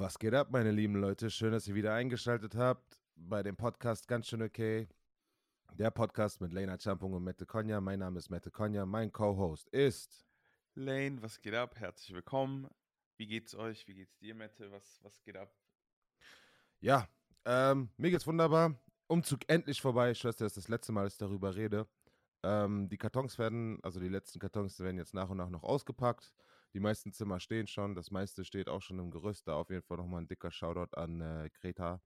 Was geht ab, meine lieben Leute? Schön, dass ihr wieder eingeschaltet habt bei dem Podcast Ganz schön okay. Der Podcast mit Lena Champung und Mette Konya. Mein Name ist Mette Konya. Mein Co-Host ist Lane. Was geht ab? Herzlich willkommen. Wie geht's euch? Wie geht's dir, Mette? Was, was geht ab? Ja, ähm, mir geht's wunderbar. Umzug endlich vorbei. Ich weiß, das ist das letzte Mal, dass ich darüber rede. Ähm, die Kartons werden, also die letzten Kartons werden jetzt nach und nach noch ausgepackt. Die meisten Zimmer stehen schon, das meiste steht auch schon im Gerüst. Da auf jeden Fall nochmal ein dicker Shoutout an äh, Greta.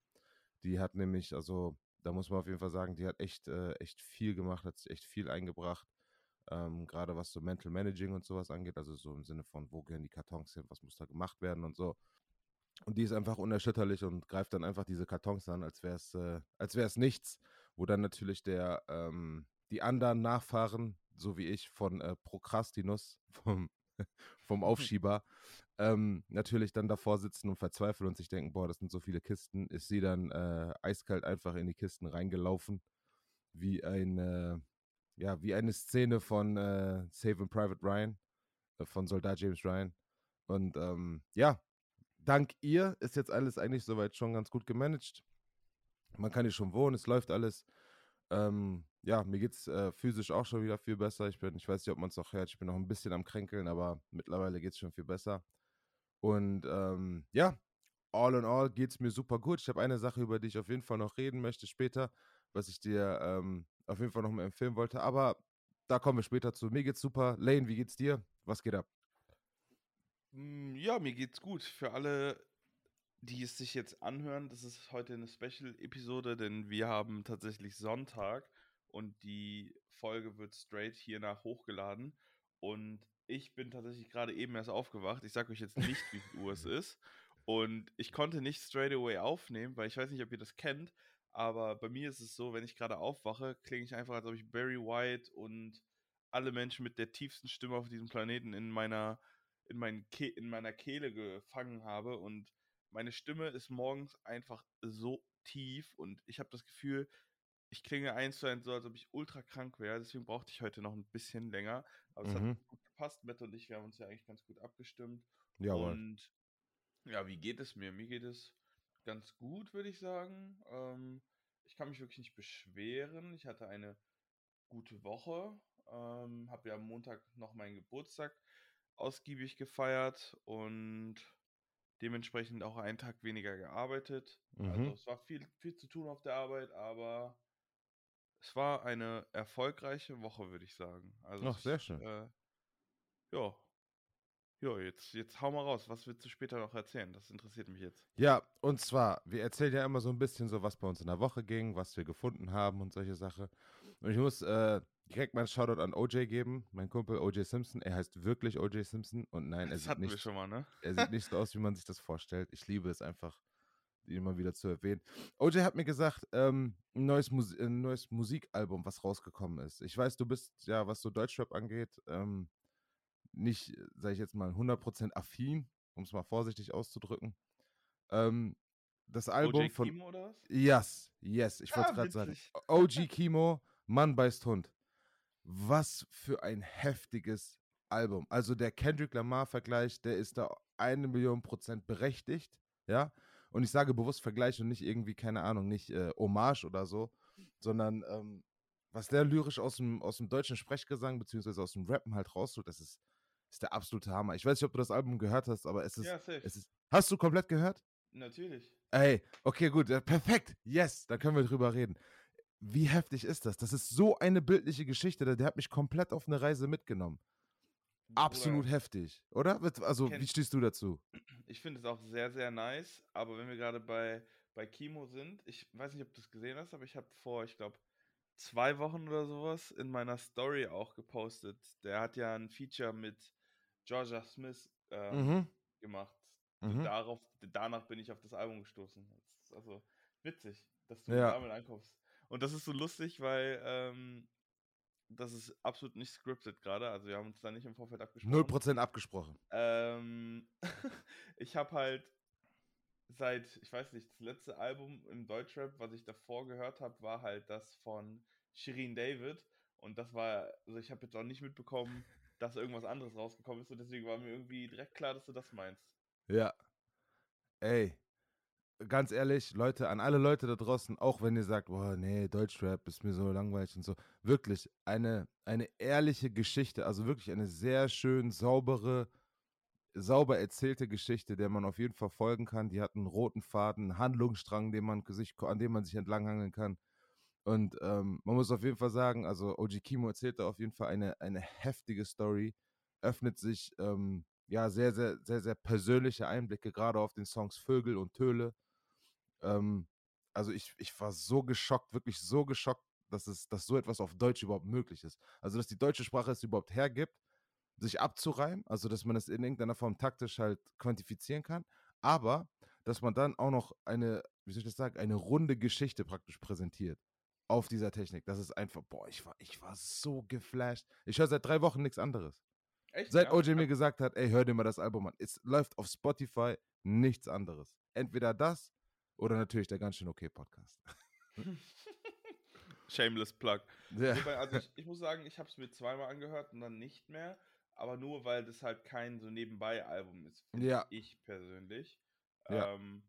Die hat nämlich, also da muss man auf jeden Fall sagen, die hat echt, äh, echt viel gemacht, hat sich echt viel eingebracht. Ähm, Gerade was so Mental Managing und sowas angeht, also so im Sinne von, wo gehen die Kartons hin, was muss da gemacht werden und so. Und die ist einfach unerschütterlich und greift dann einfach diese Kartons an, als wäre es äh, nichts, wo dann natürlich der ähm, die anderen Nachfahren, so wie ich, von äh, Prokrastinus, vom, vom Aufschieber, ähm, natürlich dann davor sitzen und verzweifeln und sich denken, boah, das sind so viele Kisten, ist sie dann äh, eiskalt einfach in die Kisten reingelaufen, wie eine, ja, wie eine Szene von äh, Saving Private Ryan, äh, von Soldat James Ryan. Und ähm, ja, dank ihr ist jetzt alles eigentlich soweit schon ganz gut gemanagt. Man kann hier schon wohnen, es läuft alles. Ähm, ja, mir geht's äh, physisch auch schon wieder viel besser. Ich bin, ich weiß nicht, ob man es auch hört, ich bin noch ein bisschen am Kränkeln, aber mittlerweile geht es schon viel besser. Und ähm, ja, all in all geht es mir super gut. Ich habe eine Sache, über die ich auf jeden Fall noch reden möchte später, was ich dir ähm, auf jeden Fall noch mal empfehlen wollte. Aber da kommen wir später zu. Mir geht's super. Lane, wie geht's dir? Was geht ab? Mm, Ja, mir geht's gut. Für alle, die es sich jetzt anhören, das ist heute eine Special-Episode, denn wir haben tatsächlich Sonntag und die Folge wird straight hier nach hochgeladen. Und ich bin tatsächlich gerade eben erst aufgewacht. Ich sage euch jetzt nicht, wie viel Uhr es ist. Und ich konnte nicht straight away aufnehmen, weil ich weiß nicht, ob ihr das kennt, aber bei mir ist es so, wenn ich gerade aufwache, klinge ich einfach, als ob ich Barry White und alle Menschen mit der tiefsten Stimme auf diesem Planeten in meiner, in, meinen Ke in meiner Kehle gefangen habe. Und meine Stimme ist morgens einfach so tief und ich habe das Gefühl, ich klinge eins zu eins so, als ob ich ultra krank wäre. Deswegen brauchte ich heute noch ein bisschen länger. Aber es Mhm. hat gut gepasst. Mette und ich, wir haben uns ja eigentlich ganz gut abgestimmt. Jawohl. Und ja, wie geht es mir? Mir geht es ganz gut, würde ich sagen. Ähm, ich kann mich wirklich nicht beschweren. Ich hatte eine gute Woche. Ähm, habe ja am Montag noch meinen Geburtstag ausgiebig gefeiert und dementsprechend auch einen Tag weniger gearbeitet. Also Mhm. es war viel, viel zu tun auf der Arbeit, aber es war eine erfolgreiche Woche, würde ich sagen. Also Ach, sehr schön. äh, ja. Ja, jetzt, jetzt hau mal raus. Was willst du später noch erzählen? Das interessiert mich jetzt. Ja, und zwar, wir erzählen ja immer so ein bisschen so, was bei uns in der Woche ging, was wir gefunden haben und solche Sachen. Und ich muss äh, direkt mal einen Shoutout an OJ geben, mein Kumpel OJ Simpson. Er heißt wirklich OJ Simpson und nein, er Das sieht, hatten wir nicht, schon mal, ne? er sieht nicht so aus, wie man sich das vorstellt. Ich liebe es einfach, immer wieder zu erwähnen. OJ hat mir gesagt, ähm, ein, neues Mus ein neues Musikalbum, was rausgekommen ist. Ich weiß, du bist ja, was so Deutschrap angeht, ähm, nicht, sage ich jetzt mal, 100% affin, um es mal vorsichtig auszudrücken. Ähm, das Album OJ von. Kimo oder was? Yes, yes, ich wollte Ah, es gerade sagen. OG Kimo, Mann beißt Hund. Was für ein heftiges Album. Also der Kendrick Lamar-Vergleich, der ist da eine Million Prozent berechtigt, ja. Und ich sage bewusst Vergleich und nicht irgendwie, keine Ahnung, nicht äh, Hommage oder so, sondern ähm, was der lyrisch aus dem, aus dem deutschen Sprechgesang beziehungsweise aus dem Rappen halt rausholt, das ist, ist der absolute Hammer. Ich weiß nicht, ob du das Album gehört hast, aber es ist, Ja, es ist. Hast du komplett gehört? Natürlich. Ey, okay, gut, perfekt. Yes, da können wir drüber reden. Wie heftig ist das? Das ist so eine bildliche Geschichte, der, der hat mich komplett auf eine Reise mitgenommen. Absolut heftig, oder? Also, wie stehst du dazu? Ich finde es auch sehr, sehr nice. Aber wenn wir gerade bei, bei Kimo sind, ich weiß nicht, ob du es gesehen hast, aber ich habe vor, ich glaube, zwei Wochen oder sowas in meiner Story auch gepostet. Der hat ja ein Feature mit Georgia Smith ähm, Mhm. gemacht. Mhm. Und darauf, danach bin ich auf das Album gestoßen. Das ist also witzig, dass du Ja. damit ankommst. Und das ist so lustig, weil ähm, das ist absolut nicht scripted gerade. Also wir haben uns da nicht im Vorfeld abgesprochen. 0% abgesprochen. Ähm, ich habe halt seit, ich weiß nicht, das letzte Album im Deutschrap, was ich davor gehört habe, war halt das von Shirin David. Und das war, also ich habe jetzt auch nicht mitbekommen, dass irgendwas anderes rausgekommen ist. Und deswegen war mir irgendwie direkt klar, dass du das meinst. Ja. ey, ganz ehrlich, Leute, an alle Leute da draußen, auch wenn ihr sagt, boah, nee, Deutschrap ist mir so langweilig und so, wirklich eine, eine ehrliche Geschichte, also wirklich eine sehr schön saubere, sauber erzählte Geschichte, der man auf jeden Fall folgen kann. Die hat einen roten Faden, einen Handlungsstrang, den man sich, an dem man sich entlanghangeln kann. Und ähm, man muss auf jeden Fall sagen, also Oji Kimo erzählt da auf jeden Fall eine, eine heftige Story, öffnet sich ähm, ja sehr, sehr, sehr, sehr persönliche Einblicke, gerade auf den Songs Vögel und Töle. Ähm, also ich, ich war so geschockt, wirklich so geschockt, dass es, dass so etwas auf Deutsch überhaupt möglich ist. Also dass die deutsche Sprache es überhaupt hergibt, sich abzureimen, also dass man es in irgendeiner Form taktisch halt quantifizieren kann, aber dass man dann auch noch eine, wie soll ich das sagen, eine runde Geschichte praktisch präsentiert auf dieser Technik. Das ist einfach, boah, ich war, ich war so geflasht. Ich höre seit drei Wochen nichts anderes. Echt? Seit ja? OJ mir gesagt hat, ey, hör dir mal das Album an. Es läuft auf Spotify nichts anderes. Entweder das oder natürlich der ganz schön okay Podcast. Shameless Plug. Ja. Also ich, ich, muss sagen, ich habe es mir zweimal angehört und dann nicht mehr, aber nur weil das halt kein so nebenbei Album ist, ja. ich persönlich. Ja. Ähm,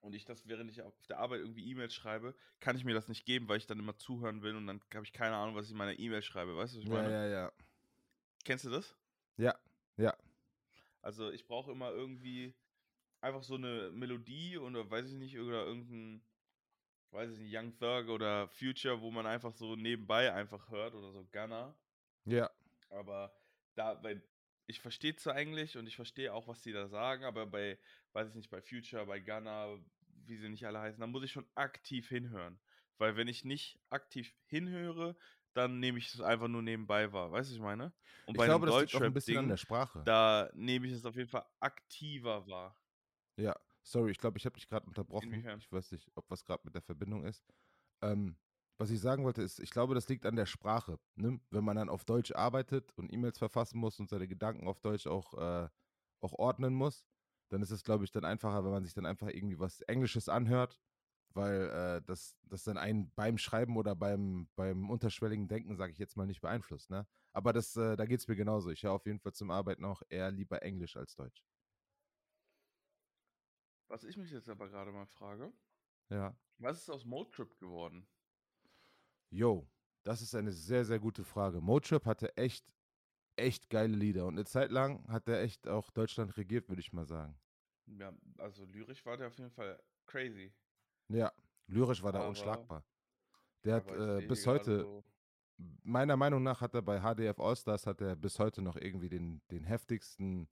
und ich das, während ich auf der Arbeit irgendwie E-Mails schreibe, kann ich mir das nicht geben, weil ich dann immer zuhören will und dann habe ich keine Ahnung, was ich in meiner E-Mail schreibe. Weißt du, was ich meine? Ja, ja, ja. Kennst du das? Ja, ja. Also ich brauche immer irgendwie einfach so eine Melodie oder weiß ich nicht, oder irgendein, weiß ich nicht, Young Thug oder Future, wo man einfach so nebenbei einfach hört oder so Gunner. Ja. Aber da, weil ich verstehe zwar eigentlich und ich verstehe auch, was die da sagen, aber bei, weiß ich nicht, bei Future, bei Gunner, wie sie nicht alle heißen, da muss ich schon aktiv hinhören. Weil wenn ich nicht aktiv hinhöre, dann nehme ich es einfach nur nebenbei wahr. Weißt du, ich meine? Und ich bei glaube, das liegt auch ein bisschen Ding, an der Sprache. Da nehme ich es auf jeden Fall aktiver wahr. Ja, sorry, ich glaube, ich habe dich gerade unterbrochen. Inwiefern? Ich weiß nicht, ob was gerade mit der Verbindung ist. Ähm, was ich sagen wollte, ist, ich glaube, das liegt an der Sprache. Ne? Wenn man dann auf Deutsch arbeitet und E-Mails verfassen muss und seine Gedanken auf Deutsch auch, äh, auch ordnen muss, dann ist es, glaube ich, dann einfacher, wenn man sich dann einfach irgendwie was Englisches anhört, weil äh, das, das dann einen beim Schreiben oder beim, beim unterschwelligen Denken, sage ich jetzt mal, nicht beeinflusst. Ne? Aber das, äh, da geht es mir genauso. Ich höre auf jeden Fall zum Arbeiten auch eher lieber Englisch als Deutsch. Was ich mich jetzt aber gerade mal frage. Ja. Was ist aus Motrip geworden? Yo, das ist eine sehr, sehr gute Frage. Motrip hatte echt, echt geile Lieder und eine Zeit lang hat er echt auch Deutschland regiert, würde ich mal sagen. Ja, also lyrisch war der auf jeden Fall crazy. Ja, lyrisch war der unschlagbar. Der hat äh, bis heute, so meiner Meinung nach hat er bei HDF Allstars hat er bis heute noch irgendwie den, den heftigsten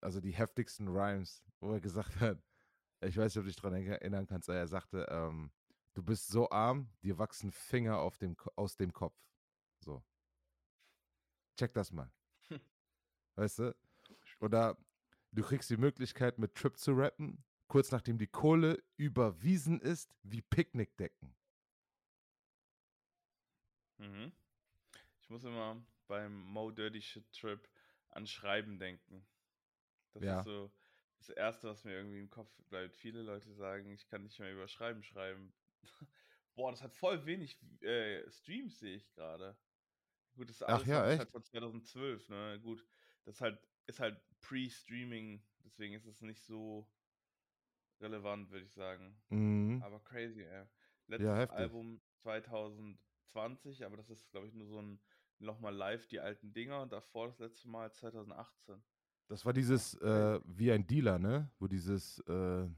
also die heftigsten Rhymes, wo er gesagt hat, ich weiß nicht, ob du dich daran erinnern kannst, er sagte, ähm, du bist so arm, dir wachsen Finger auf dem, aus dem Kopf. So. Check das mal. Hm. Weißt du? Oder du kriegst die Möglichkeit, mit Trip zu rappen, kurz nachdem die Kohle überwiesen ist, wie Picknickdecken. Mhm. Ich muss immer beim Mo Dirty Shit Trip an Schreiben denken. Das ja. ist so das Erste, was mir irgendwie im Kopf bleibt. Viele Leute sagen, ich kann nicht mehr über Schreiben schreiben. Boah, das hat voll wenig äh, Streams, sehe ich gerade. Gut, das alles Ach ja, ist halt von 2012, ne? Gut, das halt, ist halt Pre-Streaming, deswegen ist es nicht so relevant, würde ich sagen. Mhm. Aber crazy, ey. Letztes ja, Album 2020, aber das ist, glaube ich, nur so ein nochmal live die alten Dinger und davor das letzte Mal 2018. Das war dieses äh, wie ein Dealer, ne? Wo dieses äh,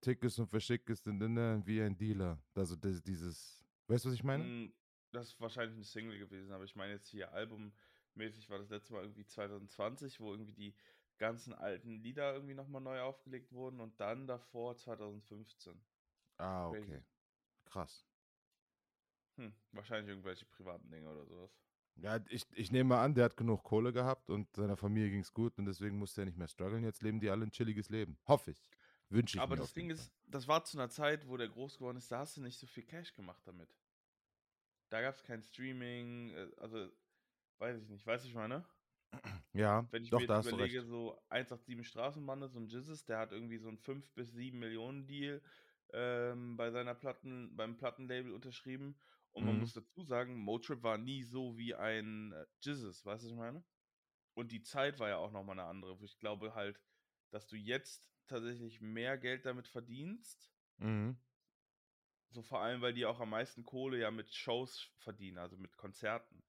Tickets und Verschickest wie ein Dealer. Also das, dieses, weißt du, was ich meine? Hm, das ist wahrscheinlich eine Single gewesen, aber ich meine jetzt hier albummäßig war das letzte Mal irgendwie 2020, wo irgendwie die ganzen alten Lieder irgendwie nochmal neu aufgelegt wurden und dann davor 2015. Ah, okay. Krass. Hm, wahrscheinlich irgendwelche privaten Dinge oder sowas. Ja, ich, ich nehme mal an, der hat genug Kohle gehabt und seiner Familie ging es gut und deswegen musste er nicht mehr strugglen. Jetzt leben die alle ein chilliges Leben. Hoffe ich. Wünsche ich Aber mir das Ding ist, das war zu einer Zeit, wo der groß geworden ist, da hast du nicht so viel Cash gemacht damit. Da gab es kein Streaming, äh, also weiß ich nicht, weiß ich meine? Ja, Wenn ich doch, mir jetzt überlege, so 187 Straßenbande, so ein Jizzes, der hat irgendwie so einen 5 bis 7 Millionen Deal ähm, bei seiner Platten, beim Plattenlabel unterschrieben und man mhm. muss dazu sagen, Motrip war nie so wie ein äh, Jizzes, weißt du, was ich meine? Und die Zeit war ja auch nochmal eine andere. Ich glaube halt, dass du jetzt tatsächlich mehr Geld damit verdienst. Mhm. So vor allem, weil die auch am meisten Kohle ja mit Shows verdienen, also mit Konzerten.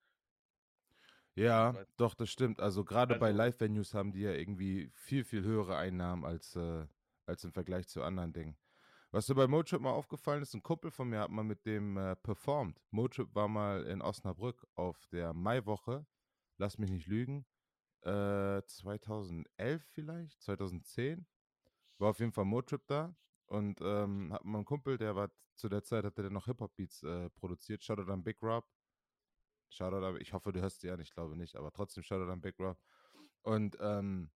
Ja, Weil- doch, das stimmt. Also gerade bei Also- Live-Venues haben die ja irgendwie viel, viel höhere Einnahmen als, äh, als im Vergleich zu anderen Dingen. Was mir bei Motrip mal aufgefallen ist, ein Kumpel von mir hat mal mit dem äh, performt. Motrip war mal in Osnabrück auf der Maiwoche, lass mich nicht lügen, äh, 2011 vielleicht, 2010. War auf jeden Fall Motrip da und ähm, hat mal einen Kumpel, der war zu der Zeit, hat der noch Hip-Hop-Beats äh, produziert. Shoutout an Big Rob. Shoutout ich hoffe, du hörst die an, ich glaube nicht, aber trotzdem Shoutout an Big Rob. Und ähm,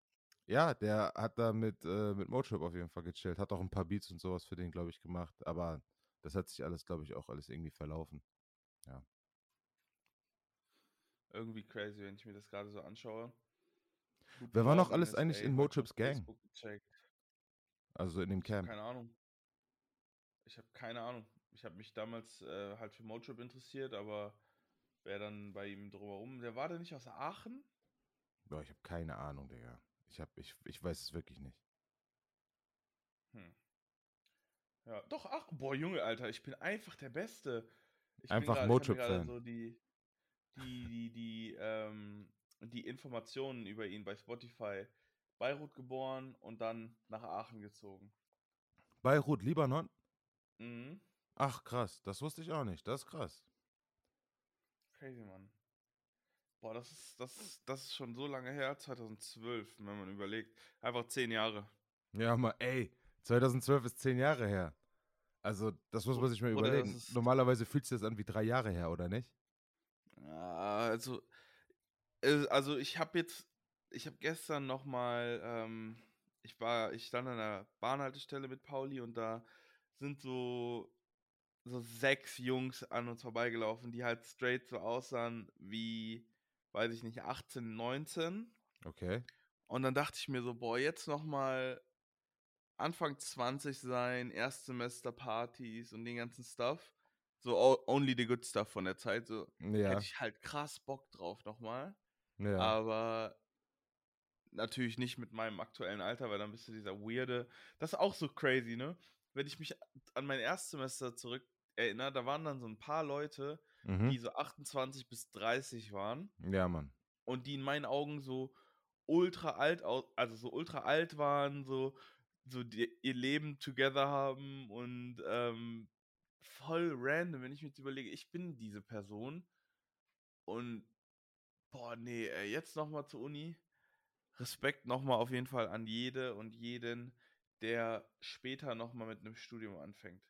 ja, der hat da mit, äh, mit Motrip auf jeden Fall gechillt, hat auch ein paar Beats und sowas für den, glaube ich, gemacht, aber das hat sich alles, glaube ich, auch alles irgendwie verlaufen. Irgendwie crazy, wenn ich mir das gerade so anschaue. Guten Wer war noch alles NSA, eigentlich in heute Motrips Gang? Also in dem Camp. keine Ahnung. Ich habe keine Ahnung. Ich habe mich damals äh, halt für Motrip interessiert, aber wer dann bei ihm drumherum. Der war der nicht aus Aachen? Boah, ich habe keine Ahnung, Digga. Ich, hab, ich, ich weiß es wirklich nicht. Hm. Ja, doch, ach, boah, Junge, Alter, ich bin einfach der Beste. Ich Einfach Motrip-Fan. so die, die, die, die, ähm, die Informationen über ihn bei Spotify. Beirut geboren und dann nach Aachen gezogen. Beirut, Libanon? Mhm. Ach, krass. Das wusste ich auch nicht. Das ist krass. Crazy, Mann. Boah, das ist, das, ist, das ist schon so lange her, 2012, wenn man überlegt. Einfach zehn Jahre. Ja, mal, ey. 2012 ist zehn Jahre her. Also, das muss man sich mal Oder überlegen. Normalerweise fühlt sich das an wie drei Jahre her, oder nicht? Also, äh, also ich habe jetzt, ich habe gestern noch mal, ähm, ich war, ich stand an der Bahnhaltestelle mit Pauli und da sind so so sechs Jungs an uns vorbeigelaufen, die halt straight so aussahen wie, weiß ich nicht, 18, 19. Okay. Und dann dachte ich mir so, boah, jetzt noch mal Anfang 20 sein, Erstsemester-Partys und den ganzen Stuff. So only the good stuff von der Zeit. So Ja. hätte ich halt krass Bock drauf nochmal. ja. Aber natürlich nicht mit meinem aktuellen Alter, weil dann bist du dieser weirde. Das ist auch so crazy, ne? Wenn ich mich an mein Erstsemester zurück erinnere, da waren dann so ein paar Leute, mhm. die so 28 bis 30 waren Ja, Mann. und die in meinen Augen so ultra alt, also so ultra alt waren, so, so die, ihr Leben together haben und ähm, voll random, wenn ich mir jetzt überlege, ich bin diese Person und boah, nee, jetzt nochmal zur Uni. Respekt nochmal auf jeden Fall an jede und jeden, der später nochmal mit einem Studium anfängt.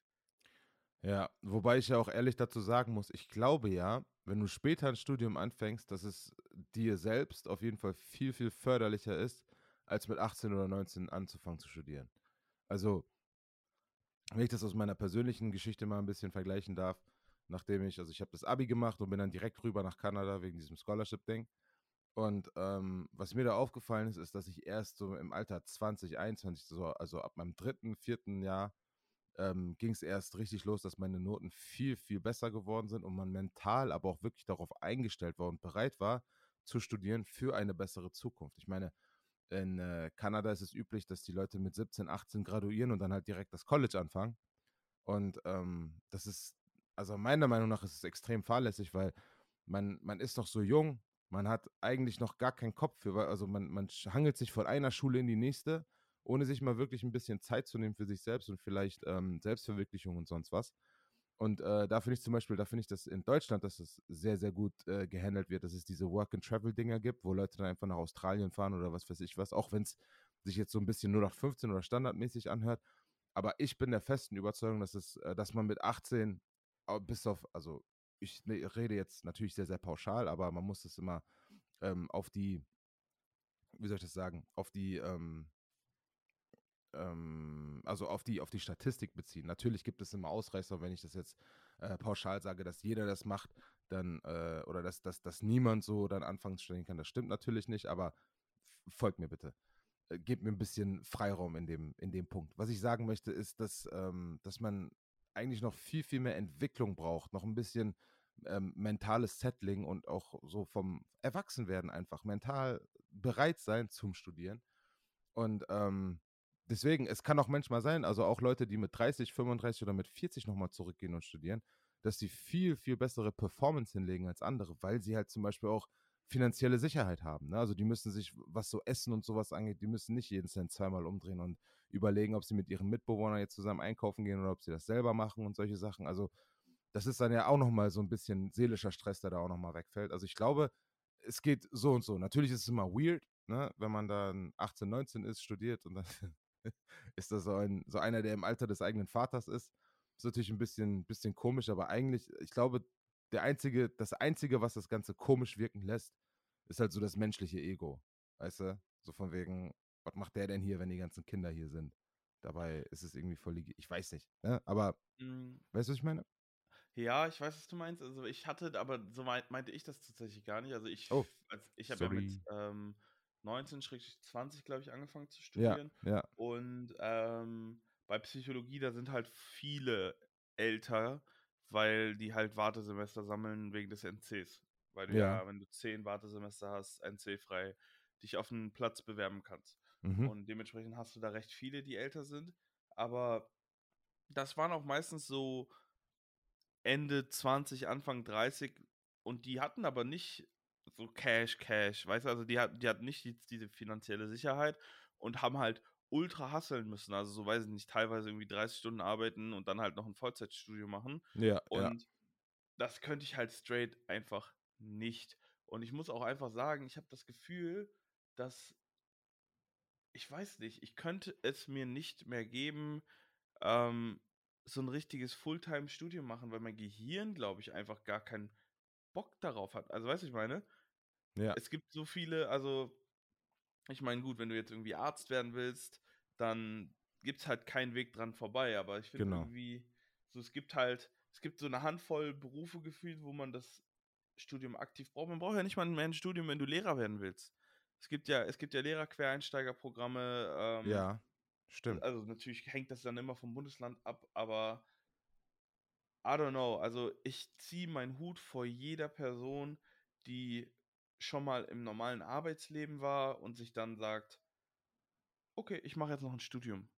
Ja, wobei ich ja auch ehrlich dazu sagen muss, ich glaube ja, wenn du später ein Studium anfängst, dass es dir selbst auf jeden Fall viel, viel förderlicher ist, als mit 18 oder 19 anzufangen zu studieren. Also, wenn ich das aus meiner persönlichen Geschichte mal ein bisschen vergleichen darf, nachdem ich, also ich habe das Abi gemacht und bin dann direkt rüber nach Kanada wegen diesem Scholarship-Ding. Und ähm, was mir da aufgefallen ist, ist, dass ich erst so im Alter 20, 21, so, also ab meinem dritten, vierten Jahr, ähm, ging es erst richtig los, dass meine Noten viel, viel besser geworden sind und man mental aber auch wirklich darauf eingestellt war und bereit war, zu studieren für eine bessere Zukunft. Ich meine, in äh, Kanada ist es üblich, dass die Leute mit 17, 18 graduieren und dann halt direkt das College anfangen. Und ähm, das ist, also meiner Meinung nach ist es extrem fahrlässig, weil man, man ist noch so jung, man hat eigentlich noch gar keinen Kopf für, also man, man hangelt sich von einer Schule in die nächste, ohne sich mal wirklich ein bisschen Zeit zu nehmen für sich selbst und vielleicht ähm, Selbstverwirklichung und sonst was. Und äh, da finde ich zum Beispiel, da finde ich das in Deutschland, dass es sehr, sehr gut äh, gehandelt wird, dass es diese Work-and-Travel-Dinger gibt, wo Leute dann einfach nach Australien fahren oder was weiß ich was, auch wenn es sich jetzt so ein bisschen nur nach 15 oder standardmäßig anhört. Aber ich bin der festen Überzeugung, dass es, äh, dass man mit 18 au- bis auf, also ich ne, rede jetzt natürlich sehr, sehr pauschal, aber man muss es immer ähm, auf die, wie soll ich das sagen, auf die, ähm, ähm, also auf die, auf die Statistik beziehen. Natürlich gibt es immer Ausreißer, wenn ich das jetzt äh, pauschal sage, dass jeder das macht, dann, äh, oder dass, dass, dass niemand so dann anfangen zu studieren kann. Das stimmt natürlich nicht, aber folgt mir bitte. Äh, Gebt mir ein bisschen Freiraum in dem, in dem Punkt. Was ich sagen möchte, ist, dass, ähm, dass man eigentlich noch viel, viel mehr Entwicklung braucht, noch ein bisschen ähm, mentales Settling und auch so vom Erwachsenwerden einfach mental bereit sein zum Studieren. Und ähm, deswegen, es kann auch manchmal sein, also auch Leute, die mit 30, 35 oder mit 40 nochmal zurückgehen und studieren, dass sie viel, viel bessere Performance hinlegen als andere, weil sie halt zum Beispiel auch finanzielle Sicherheit haben. Ne? Also die müssen sich, was so Essen und sowas angeht, die müssen nicht jeden Cent zweimal umdrehen und überlegen, ob sie mit ihren Mitbewohnern jetzt zusammen einkaufen gehen oder ob sie das selber machen und solche Sachen. Also das ist dann ja auch nochmal so ein bisschen seelischer Stress, der da auch nochmal wegfällt. Also ich glaube, es geht so und so. Natürlich ist es immer weird, ne? wenn man dann 18, 19 ist, studiert und dann ist das so, ein, so einer, der im Alter des eigenen Vaters ist. Ist natürlich ein bisschen, bisschen komisch, aber eigentlich, ich glaube, der einzige, das Einzige, was das Ganze komisch wirken lässt, ist halt so das menschliche Ego. Weißt du? So von wegen, was macht der denn hier, wenn die ganzen Kinder hier sind? Dabei ist es irgendwie voll, ich weiß nicht, ne? aber mhm. weißt du, was ich meine? Ja, ich weiß, was du meinst. Also ich hatte, aber so meinte ich das tatsächlich gar nicht. Also ich, oh, als, ich habe ja mit ähm, 19, 20, glaube ich, angefangen zu studieren. Ja, ja. Und ähm, bei Psychologie, da sind halt viele älter, weil die halt Wartesemester sammeln wegen des NCs. Weil du ja, ja wenn du zehn Wartesemester hast, NC-frei, dich auf einen Platz bewerben kannst. Mhm. Und dementsprechend hast du da recht viele, die älter sind. Aber das waren auch meistens so Ende 20, Anfang 30 und die hatten aber nicht so Cash, Cash, weißt du, also die, hat, die hatten nicht die, diese finanzielle Sicherheit und haben halt ultra hasseln müssen, also so weiß ich nicht, teilweise irgendwie 30 Stunden arbeiten und dann halt noch ein Vollzeitstudio machen. Ja. Und ja. das könnte ich halt straight einfach nicht. Und ich muss auch einfach sagen, ich habe das Gefühl, dass ich weiß nicht, ich könnte es mir nicht mehr geben, ähm, so ein richtiges Fulltime-Studium machen, weil mein Gehirn, glaube ich, einfach gar keinen Bock darauf hat. Also, weißt du, ich meine? Ja. Es gibt so viele, also, ich meine, gut, wenn du jetzt irgendwie Arzt werden willst, dann gibt es halt keinen Weg dran vorbei, aber ich finde genau. irgendwie, so, es gibt halt, es gibt so eine Handvoll Berufe gefühlt, wo man das Studium aktiv braucht. Man braucht ja nicht mal mehr ein Studium, wenn du Lehrer werden willst. Es gibt ja, es gibt ja Lehrer-Quereinsteigerprogramme. Ähm, ja. Stimmt. Also natürlich hängt das dann immer vom Bundesland ab, aber I don't know. Also ich ziehe meinen Hut vor jeder Person, die schon mal im normalen Arbeitsleben war und sich dann sagt, okay, ich mache jetzt noch ein Studium.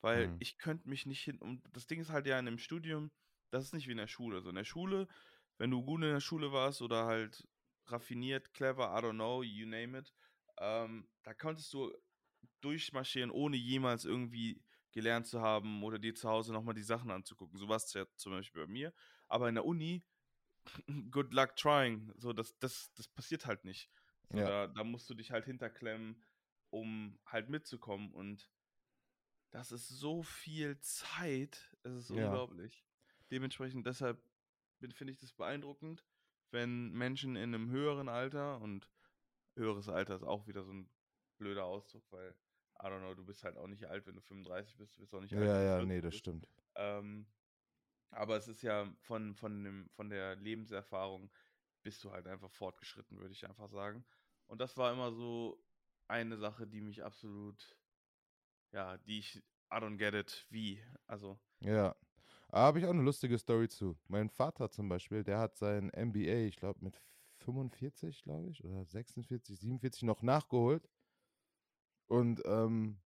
Weil mhm. ich könnte mich nicht hin. Und das Ding ist halt ja in einem Studium, das ist nicht wie in der Schule. Also in der Schule, wenn du gut in der Schule warst oder halt raffiniert, clever, I don't know, you name it, ähm, da konntest du durchmarschieren, ohne jemals irgendwie gelernt zu haben oder dir zu Hause nochmal die Sachen anzugucken. So war es ja zum Beispiel bei mir. Aber in der Uni, good luck trying. So, das, das, das passiert halt nicht. So, ja. da, da musst du dich halt hinterklemmen, um halt mitzukommen. Und das ist so viel Zeit. Es ist ja. unglaublich. Dementsprechend, deshalb finde ich das beeindruckend, wenn Menschen in einem höheren Alter und höheres Alter ist auch wieder so ein blöder Ausdruck, weil, I don't know, du bist halt auch nicht alt, wenn du 35 bist, du bist auch nicht alt. Ja, ja, nee, das bist. stimmt. Ähm, aber es ist ja von, von, dem, von der Lebenserfahrung bist du halt einfach fortgeschritten, würde ich einfach sagen. Und das war immer so eine Sache, die mich absolut, ja, die ich, I don't get it, wie, also. Ja, habe ich auch eine lustige Story zu. Mein Vater zum Beispiel, der hat sein MBA, ich glaube mit 45, glaube ich, oder 46, 47 noch nachgeholt. Und ähm,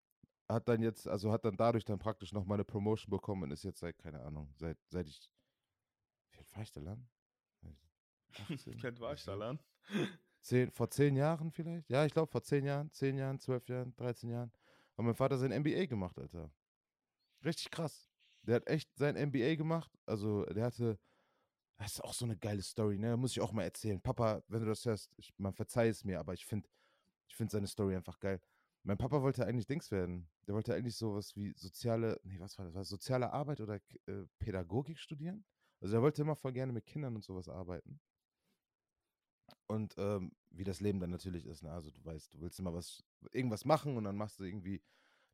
hat dann jetzt, also hat dann dadurch dann praktisch noch mal eine Promotion bekommen und ist jetzt seit, keine Ahnung, seit, seit ich, wie alt war ich da lang? Wie alt war ich da lang? Zehn, vor zehn Jahren vielleicht? Ja, ich glaube vor zehn Jahren, zehn Jahren, zwölf Jahren, 13 Jahren. Hat mein Vater sein MBA gemacht, Alter. Richtig krass. Der hat echt sein MBA gemacht. Also der hatte, das ist auch so eine geile Story, ne? Muss ich auch mal erzählen. Papa, wenn du das hörst, ich, man verzeiht es mir, aber ich finde ich find seine Story einfach geil. Mein Papa wollte eigentlich Dings werden. Der wollte eigentlich sowas wie soziale, nee, was war das? Was, soziale Arbeit oder äh, Pädagogik studieren. Also er wollte immer voll gerne mit Kindern und sowas arbeiten. Und ähm, wie das Leben dann natürlich ist, ne? Also du weißt, du willst immer was, irgendwas machen und dann machst du irgendwie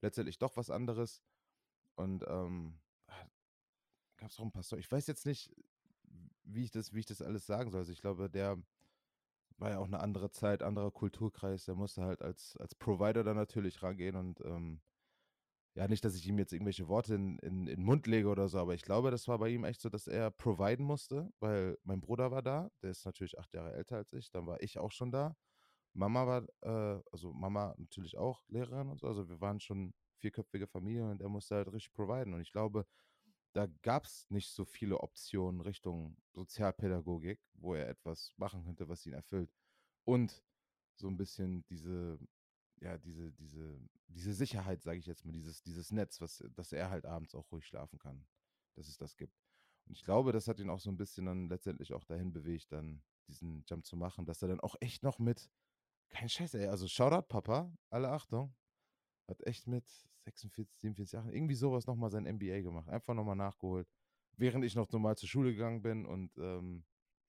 letztendlich doch was anderes. Und ähm, ah, gab es auch ein paar Storys. Ich weiß jetzt nicht, wie ich das, wie ich das alles sagen soll. Also ich glaube, der war ja auch eine andere Zeit, anderer Kulturkreis. Der musste halt als, als Provider da natürlich rangehen und ähm, ja, nicht, dass ich ihm jetzt irgendwelche Worte in, in, in den Mund lege oder so, aber ich glaube, das war bei ihm echt so, dass er providen musste, weil mein Bruder war da, der ist natürlich acht Jahre älter als ich, dann war ich auch schon da Mama war, äh, also Mama natürlich auch Lehrerin und so. Also wir waren schon vierköpfige Familie und er musste halt richtig providen. Und ich glaube, da gab es nicht so viele Optionen Richtung Sozialpädagogik, wo er etwas machen könnte, was ihn erfüllt. Und so ein bisschen diese, ja, diese, diese, diese Sicherheit, sage ich jetzt mal, dieses, dieses Netz, was, dass er halt abends auch ruhig schlafen kann, dass es das gibt. Und ich glaube, das hat ihn auch so ein bisschen dann letztendlich auch dahin bewegt, dann diesen Jump zu machen, dass er dann auch echt noch mit, kein Scheiß, ey, also Shoutout Papa, alle Achtung, hat echt mit 46, 47 Jahren irgendwie sowas nochmal sein MBA gemacht, einfach nochmal nachgeholt, während ich noch normal zur Schule gegangen bin und ähm,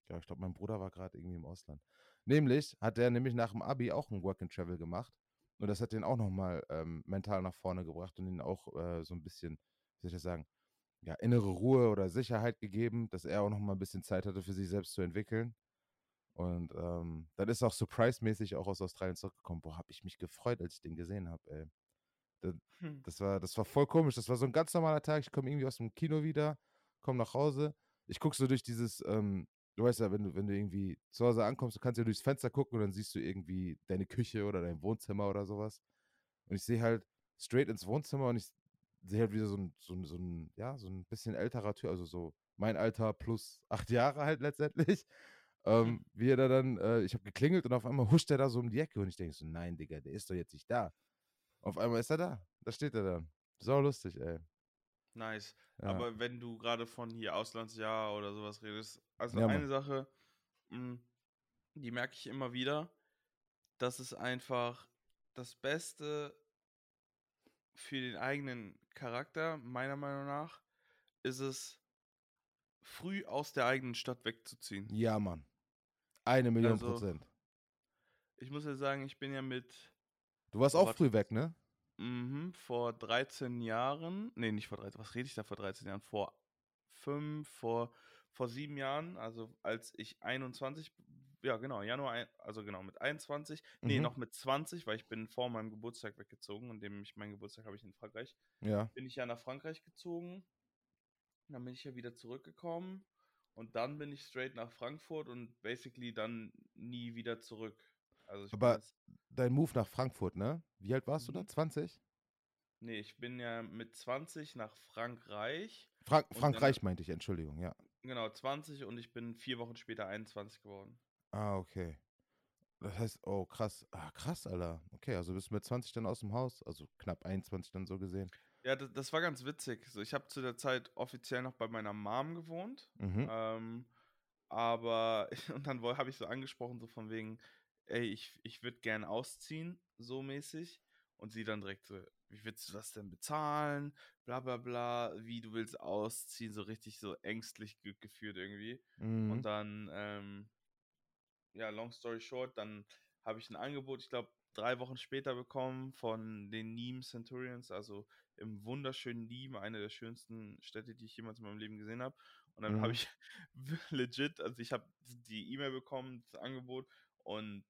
ja, ich glaube, mein Bruder war gerade irgendwie im Ausland. Nämlich hat er nämlich nach dem Abi auch ein Work and Travel gemacht und das hat den auch nochmal ähm, mental nach vorne gebracht und ihn auch äh, so ein bisschen, wie soll ich das sagen, ja, innere Ruhe oder Sicherheit gegeben, dass er auch nochmal ein bisschen Zeit hatte, für sich selbst zu entwickeln. Und ähm, dann ist auch surprise-mäßig auch aus Australien zurückgekommen. Boah, hab ich mich gefreut, als ich den gesehen habe, ey. Das, hm. das, war, das war voll komisch. Das war so ein ganz normaler Tag. Ich komme irgendwie aus dem Kino wieder, komme nach Hause. Ich gucke so durch dieses, ähm, du weißt ja, wenn du, wenn du irgendwie zu Hause ankommst, du kannst ja durchs Fenster gucken und dann siehst du irgendwie deine Küche oder dein Wohnzimmer oder sowas. Und ich sehe halt straight ins Wohnzimmer und ich sehe halt wieder so ein, so, ein, so ein, ja, so ein bisschen älterer Typ, also so mein Alter plus acht Jahre halt letztendlich. Ähm, mhm. wie er da dann, äh, ich habe geklingelt und auf einmal huscht er da so um die Ecke und ich denke so, nein, Digga, der ist doch jetzt nicht da. Auf einmal ist er da. Da steht er dann. Sau lustig, ey. Nice. Ja. Aber wenn du gerade von hier Auslandsjahr oder sowas redest, also ja, eine Sache, mh, hm, die merke ich immer wieder, das ist einfach das Beste für den eigenen Charakter, meiner Meinung nach, ist es, früh aus der eigenen Stadt wegzuziehen. Ja, Mann. Eine Million also, Prozent. Ich muss ja sagen, ich bin ja mit. Du warst auch früh weg, ne? Mhm, vor 13 Jahren. Nee, nicht vor 13. Was rede ich da vor 13 Jahren? Vor 5, vor, vor 7 Jahren. Also als ich 21. Ja, genau, Januar, also genau, mit 21. Mhm. Nee, noch mit 20, weil ich bin vor meinem Geburtstag weggezogen. Und dem ich meinen Geburtstag habe ich in Frankreich. Ja. Bin ich ja nach Frankreich gezogen. Dann bin ich ja wieder zurückgekommen. Und dann bin ich straight nach Frankfurt und basically dann nie wieder zurück. Also Aber dein Move nach Frankfurt, ne? Wie alt warst mhm. du da? 20? Nee, ich bin ja mit 20 nach Frankreich. Frank Frankreich dann, meinte ich, Entschuldigung, ja. Genau, 20 und ich bin vier Wochen später 21 geworden. Ah, okay. Das heißt, oh, krass. Ah, krass, Alter. Okay, also bist du mit 20 dann aus dem Haus, also knapp 21 dann so gesehen. Ja, das, das war ganz witzig. So, ich habe zu der Zeit offiziell noch bei meiner Mom gewohnt. Mhm. Ähm, aber, und dann habe ich so angesprochen, so von wegen, ey, ich, ich würde gern ausziehen, so mäßig. Und sie dann direkt so, wie willst du das denn bezahlen? Bla bla bla, wie du willst ausziehen, so richtig so ängstlich ge geführt irgendwie. Mhm. Und dann, ähm, ja, long story short, dann habe ich ein Angebot, ich glaube, drei Wochen später bekommen von den Nîmes Centurions, also im wunderschönen Nîmes, eine der schönsten Städte, die ich jemals in meinem Leben gesehen habe. Und dann mhm. habe ich legit, also ich habe die E-Mail bekommen, das Angebot und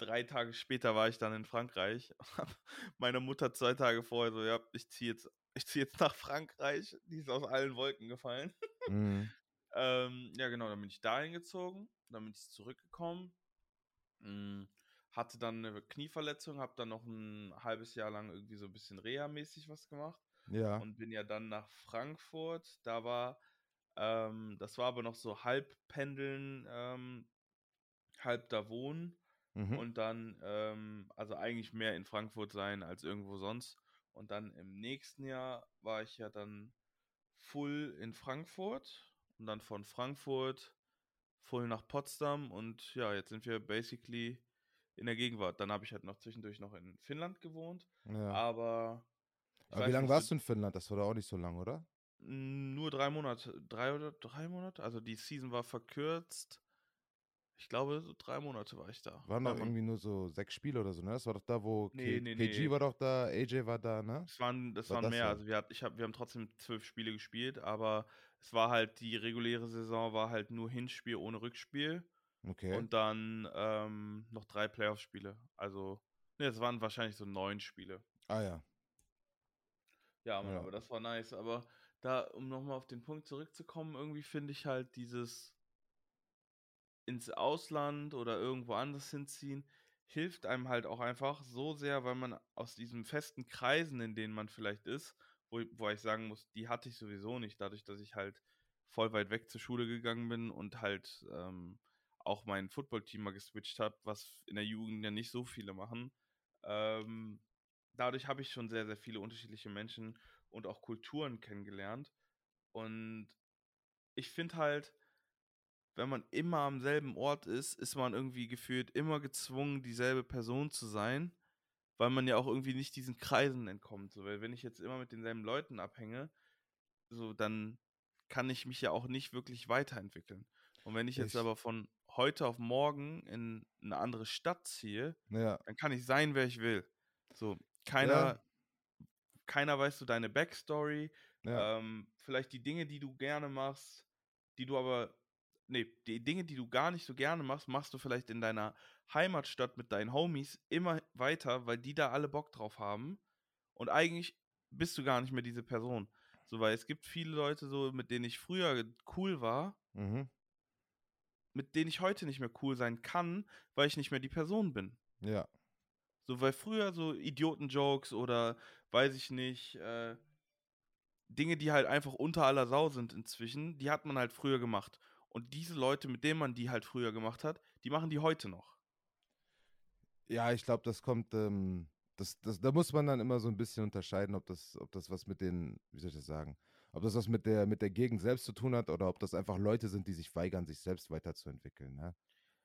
drei Tage später war ich dann in Frankreich. Meine Mutter zwei Tage vorher so, ja, ich ziehe jetzt, ich ziehe jetzt nach Frankreich. Die ist aus allen Wolken gefallen. Mhm. ähm, ja, genau, dann bin ich dahin gezogen, dann bin ich zurückgekommen. Mhm hatte dann eine Knieverletzung, habe dann noch ein halbes Jahr lang irgendwie so ein bisschen Reha-mäßig was gemacht. Ja. Und bin ja dann nach Frankfurt. Da war, ähm, das war aber noch so halb pendeln, ähm, halb da wohnen. Mhm. Und dann, ähm, also eigentlich mehr in Frankfurt sein als irgendwo sonst. Und dann im nächsten Jahr war ich ja dann full in Frankfurt. Und dann von Frankfurt full nach Potsdam. Und ja, jetzt sind wir basically in der Gegenwart. Dann habe ich halt noch zwischendurch noch in Finnland gewohnt. Ja. Aber. Aber wie lange warst du in Finnland? Das war doch auch nicht so lang, oder? Nur drei Monate. Drei oder drei Monate? Also die Season war verkürzt. Ich glaube, so drei Monate war ich da. Waren doch irgendwie nur so sechs Spiele oder so, ne? Das war doch da, wo nee, K nee, KG nee. war doch da, AJ war da, ne? Das waren, das war waren das mehr. So? Also wir, hat, ich hab, wir haben trotzdem zwölf Spiele gespielt, aber es war halt, die reguläre Saison war halt nur Hinspiel ohne Rückspiel. Okay. Und dann ähm, noch drei Playoff-Spiele. Also, ne, es waren wahrscheinlich so neun Spiele. Ah ja. Ja, Mann, ja. aber das war nice. Aber da, um nochmal auf den Punkt zurückzukommen, irgendwie finde ich halt dieses ins Ausland oder irgendwo anders hinziehen. hilft einem halt auch einfach so sehr, weil man aus diesen festen Kreisen, in denen man vielleicht ist, wo, wo ich sagen muss, die hatte ich sowieso nicht, dadurch, dass ich halt voll weit weg zur Schule gegangen bin und halt ähm, auch mein Footballteam mal geswitcht habe, was in der Jugend ja nicht so viele machen. Ähm, dadurch habe ich schon sehr, sehr viele unterschiedliche Menschen und auch Kulturen kennengelernt. Und ich finde halt, wenn man immer am selben Ort ist, ist man irgendwie gefühlt immer gezwungen, dieselbe Person zu sein, weil man ja auch irgendwie nicht diesen Kreisen entkommt. So, weil wenn ich jetzt immer mit denselben Leuten abhänge, so dann kann ich mich ja auch nicht wirklich weiterentwickeln. Und wenn ich jetzt ich, aber von heute auf morgen in eine andere Stadt ziehe, ja. dann kann ich sein, wer ich will. So, keiner, ja. keiner weiß so deine Backstory, ja. ähm, vielleicht die Dinge, die du gerne machst, die du aber, nee, die Dinge, die du gar nicht so gerne machst, machst du vielleicht in deiner Heimatstadt mit deinen Homies immer weiter, weil die da alle Bock drauf haben. Und eigentlich bist du gar nicht mehr diese Person. So, weil es gibt viele Leute so, mit denen ich früher cool war, mhm. mit denen ich heute nicht mehr cool sein kann, weil ich nicht mehr die Person bin. Ja. So, weil früher so Idioten-Jokes oder weiß ich nicht, äh, Dinge, die halt einfach unter aller Sau sind inzwischen, die hat man halt früher gemacht. Und diese Leute, mit denen man die halt früher gemacht hat, die machen die heute noch. Ja, ich glaube, das kommt, ähm, das, das, da muss man dann immer so ein bisschen unterscheiden, ob das, ob das was mit den, wie soll ich das sagen, ob das was mit der, mit der Gegend selbst zu tun hat oder ob das einfach Leute sind, die sich weigern, sich selbst weiterzuentwickeln. Ne?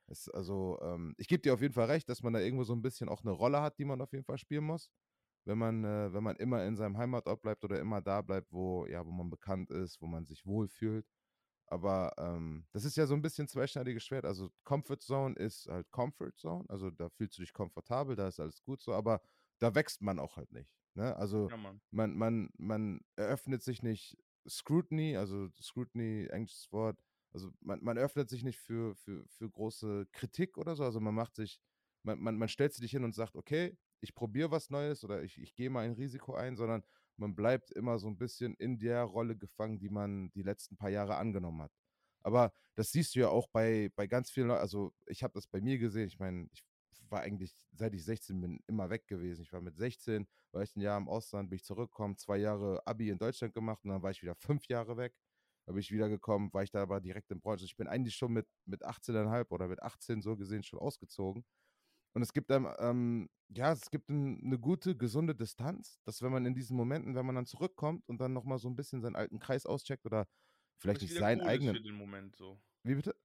Es, also, ähm, ich gebe dir auf jeden Fall recht, dass man da irgendwo so ein bisschen auch eine Rolle hat, die man auf jeden Fall spielen muss. Wenn man, äh, wenn man immer in seinem Heimatort bleibt oder immer da bleibt, wo, ja, wo man bekannt ist, wo man sich wohlfühlt. Aber ähm, das ist ja so ein bisschen zweischneidiges Schwert. Also Comfort Zone ist halt Comfort Zone. Also da fühlst du dich komfortabel, da ist alles gut so. Aber da wächst man auch halt nicht. Ne? Also ja, man, man, man eröffnet sich nicht Scrutiny, also Scrutiny, englisches Wort, also man, man öffnet sich nicht für, für, für große Kritik oder so, also man macht sich, man, man, man stellt sich hin und sagt, okay, ich probiere was Neues oder ich, ich gehe mal ein Risiko ein, sondern man bleibt immer so ein bisschen in der Rolle gefangen, die man die letzten paar Jahre angenommen hat. Aber das siehst du ja auch bei, bei ganz vielen Leuten, also ich habe das bei mir gesehen, ich meine, ich war eigentlich, seit ich 16 bin, immer weg gewesen. Ich war mit 16, war ich ein Jahr im Ausland, bin ich zurückgekommen, zwei Jahre Abi in Deutschland gemacht und dann war ich wieder fünf Jahre weg. Da bin ich wiedergekommen, war ich da aber direkt im Branche. Ich bin eigentlich schon mit, mit 18,5 oder mit 18 so gesehen schon ausgezogen. Und es gibt dann, ähm, ja, es gibt ein, eine gute, gesunde Distanz, dass wenn man in diesen Momenten, wenn man dann zurückkommt und dann nochmal so ein bisschen seinen alten Kreis auscheckt oder vielleicht nicht seinen cool eigenen. Für den Moment so. Wie bitte?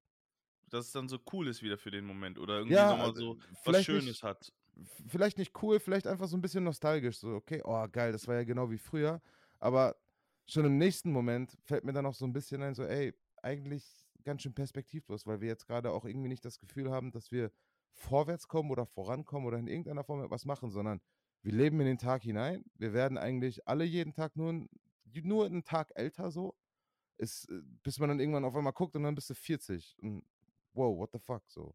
dass es dann so cool ist wieder für den Moment oder irgendwie ja, nochmal so was Schönes nicht, hat. Vielleicht nicht cool, vielleicht einfach so ein bisschen nostalgisch. So, okay, oh geil, das war ja genau wie früher. Aber schon im nächsten Moment fällt mir dann auch so ein bisschen ein, so, ey, eigentlich ganz schön perspektivlos, weil wir jetzt gerade auch irgendwie nicht das Gefühl haben, dass wir vorwärts kommen oder vorankommen oder in irgendeiner Form etwas machen, sondern wir leben in den Tag hinein. Wir werden eigentlich alle jeden Tag nur, nur einen Tag älter so. Ist, äh, bis man dann irgendwann auf einmal guckt und dann bist du 40. Und wow, what the fuck, so.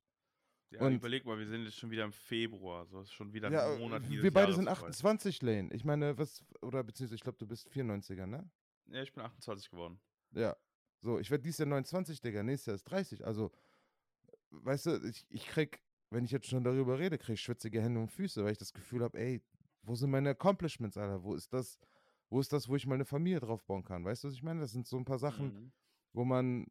Ja, und überleg mal, wir sind jetzt schon wieder im Februar, so ist schon wieder ja, ein Monat. Wir beide sind 28 Lane. Ich meine, was, oder beziehungsweise ich glaube, du bist 94er, ne? Ja, ich bin 28 geworden. Ja. So, ich werde dieses Jahr 29, Digga, nächstes Jahr ist 30. Also, weißt du, ich, ich krieg, wenn ich jetzt schon darüber rede, krieg ich schwitzige Hände und Füße, weil ich das Gefühl habe, ey, wo sind meine Accomplishments, Alter? Wo ist das, wo ist das, wo ich meine Familie drauf bauen kann? Weißt du, was ich meine? Das sind so ein paar Sachen, mhm. wo man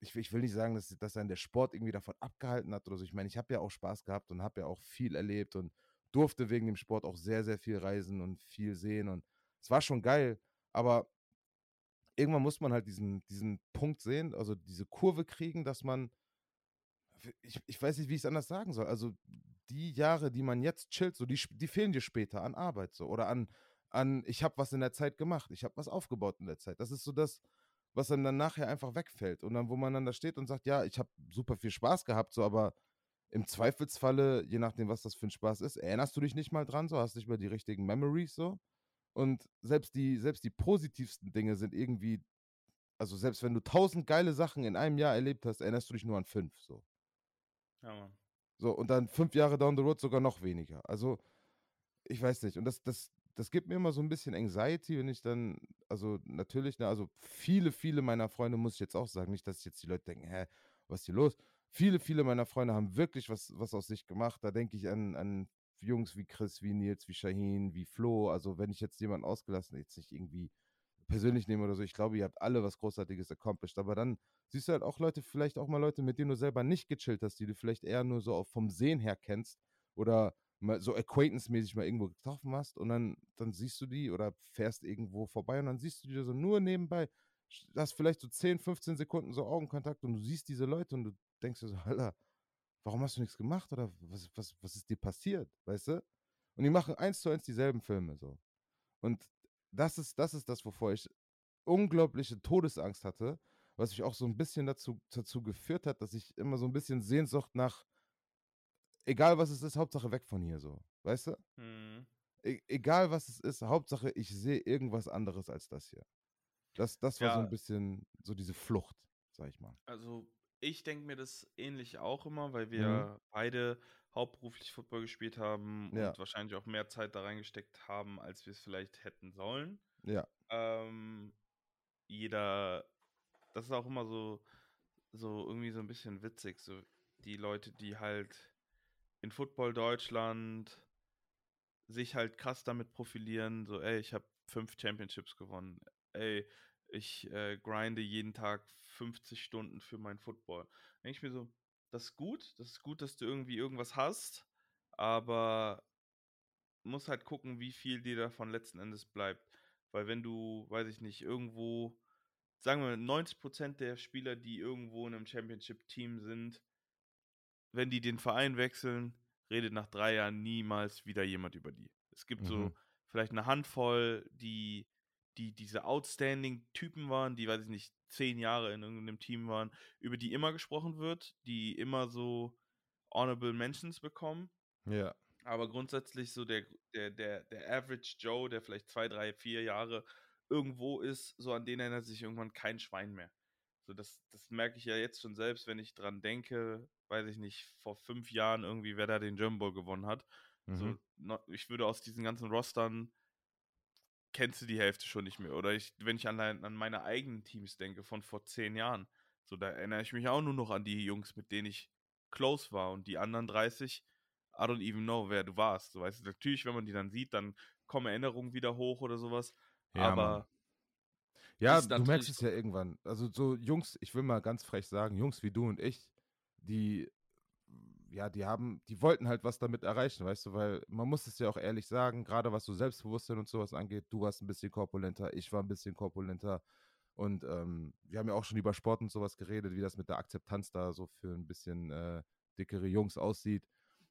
ich, ich, will nicht sagen, dass, dass einen der Sport irgendwie davon abgehalten hat oder so. Ich meine, ich habe ja auch Spaß gehabt und habe ja auch viel erlebt und durfte wegen dem Sport auch sehr, sehr viel reisen und viel sehen. Und es war schon geil, aber irgendwann muss man halt diesen, diesen Punkt sehen, also diese Kurve kriegen, dass man, ich, ich weiß nicht, wie ich es anders sagen soll. Also die Jahre, die man jetzt chillt, so die, die fehlen dir später an Arbeit so oder an, an ich habe was in der Zeit gemacht, ich habe was aufgebaut in der Zeit. Das ist so das, was dann, dann nachher einfach wegfällt. Und dann, wo man dann da steht und sagt, ja, ich habe super viel Spaß gehabt, so, aber im Zweifelsfalle, je nachdem, was das für ein Spaß ist, erinnerst du dich nicht mal dran, so, hast nicht mal die richtigen Memories, so. Und selbst die, selbst die positivsten Dinge sind irgendwie, also selbst wenn du tausend geile Sachen in einem Jahr erlebt hast, erinnerst du dich nur an fünf, so. Ja, Mann. So, und dann fünf Jahre down the road sogar noch weniger. Also, ich weiß nicht. Und das, das, das gibt mir immer so ein bisschen Anxiety, wenn ich dann, also natürlich, ne, also viele, viele meiner Freunde, muss ich jetzt auch sagen, nicht, dass jetzt die Leute denken, hä, was ist hier los? viele, viele meiner Freunde haben wirklich was, was aus sich gemacht. Da denke ich an, an Jungs wie Chris, wie Nils, wie Shahin, wie Flo. Also wenn ich jetzt jemanden ausgelassen, jetzt nicht irgendwie persönlich nehme oder so, ich glaube, ihr habt alle was Großartiges accomplished. Aber dann siehst du halt auch Leute, vielleicht auch mal Leute, mit denen du selber nicht gechillt hast, die du vielleicht eher nur so vom Sehen her kennst oder mal so acquaintance-mäßig mal irgendwo getroffen hast und dann, dann siehst du die oder fährst irgendwo vorbei und dann siehst du die so nur nebenbei, hast vielleicht so 10, 15 Sekunden so Augenkontakt und du siehst diese Leute und du denkst dir so, Alter, warum hast du nichts gemacht oder was, was, was ist dir passiert, weißt du? Und die machen eins zu eins dieselben Filme so. Und das ist, das ist das, wovor ich unglaubliche Todesangst hatte, was mich auch so ein bisschen dazu, dazu geführt hat, dass ich immer so ein bisschen Sehnsucht nach, egal was es ist, Hauptsache weg von hier so, weißt du? Mhm. E egal was es ist, Hauptsache ich sehe irgendwas anderes als das hier. Das, das war ja. so ein bisschen so diese Flucht, sag ich mal. Also ich denke mir das ähnlich auch immer, weil wir mhm. beide hauptberuflich Football gespielt haben ja. und wahrscheinlich auch mehr Zeit da reingesteckt haben, als wir es vielleicht hätten sollen. Ja. Ähm, jeder, das ist auch immer so, so irgendwie so ein bisschen witzig, so die Leute, die halt in Football Deutschland sich halt krass damit profilieren, so ey, ich habe fünf Championships gewonnen, ey, ich äh, grinde jeden Tag 50 Stunden für mein Football. Denke ich mir so, das ist gut, das ist gut, dass du irgendwie irgendwas hast, aber muss halt gucken, wie viel dir davon letzten Endes bleibt. Weil wenn du, weiß ich nicht, irgendwo, sagen wir 90% der Spieler, die irgendwo in einem Championship-Team sind, wenn die den Verein wechseln, redet nach drei Jahren niemals wieder jemand über die. Es gibt mhm. so vielleicht eine Handvoll, die die diese outstanding Typen waren, die, weiß ich nicht, zehn Jahre in irgendeinem Team waren, über die immer gesprochen wird, die immer so honorable Mentions bekommen. Ja. Aber grundsätzlich so der, der, der, der Average Joe, der vielleicht zwei, drei, vier Jahre irgendwo ist, so an den erinnert sich irgendwann kein Schwein mehr. So, das, das merke ich ja jetzt schon selbst, wenn ich dran denke, weiß ich nicht, vor fünf Jahren irgendwie, wer da den German Bowl gewonnen hat. Mhm. So, ich würde aus diesen ganzen Rostern kennst du die Hälfte schon nicht mehr. Oder ich, wenn ich an, an meine eigenen Teams denke von vor zehn Jahren, so da erinnere ich mich auch nur noch an die Jungs, mit denen ich close war und die anderen 30, I don't even know, wer du warst. So, weißt du, natürlich, wenn man die dann sieht, dann kommen Erinnerungen wieder hoch oder sowas. Ja, aber Mann. ja, du merkst es ja irgendwann. Also so Jungs, ich will mal ganz frech sagen, Jungs wie du und ich, die ja, die haben, die wollten halt was damit erreichen, weißt du, weil man muss es ja auch ehrlich sagen, gerade was so Selbstbewusstsein und sowas angeht, du warst ein bisschen korpulenter, ich war ein bisschen korpulenter und ähm, wir haben ja auch schon über Sport und sowas geredet, wie das mit der Akzeptanz da so für ein bisschen äh, dickere Jungs aussieht,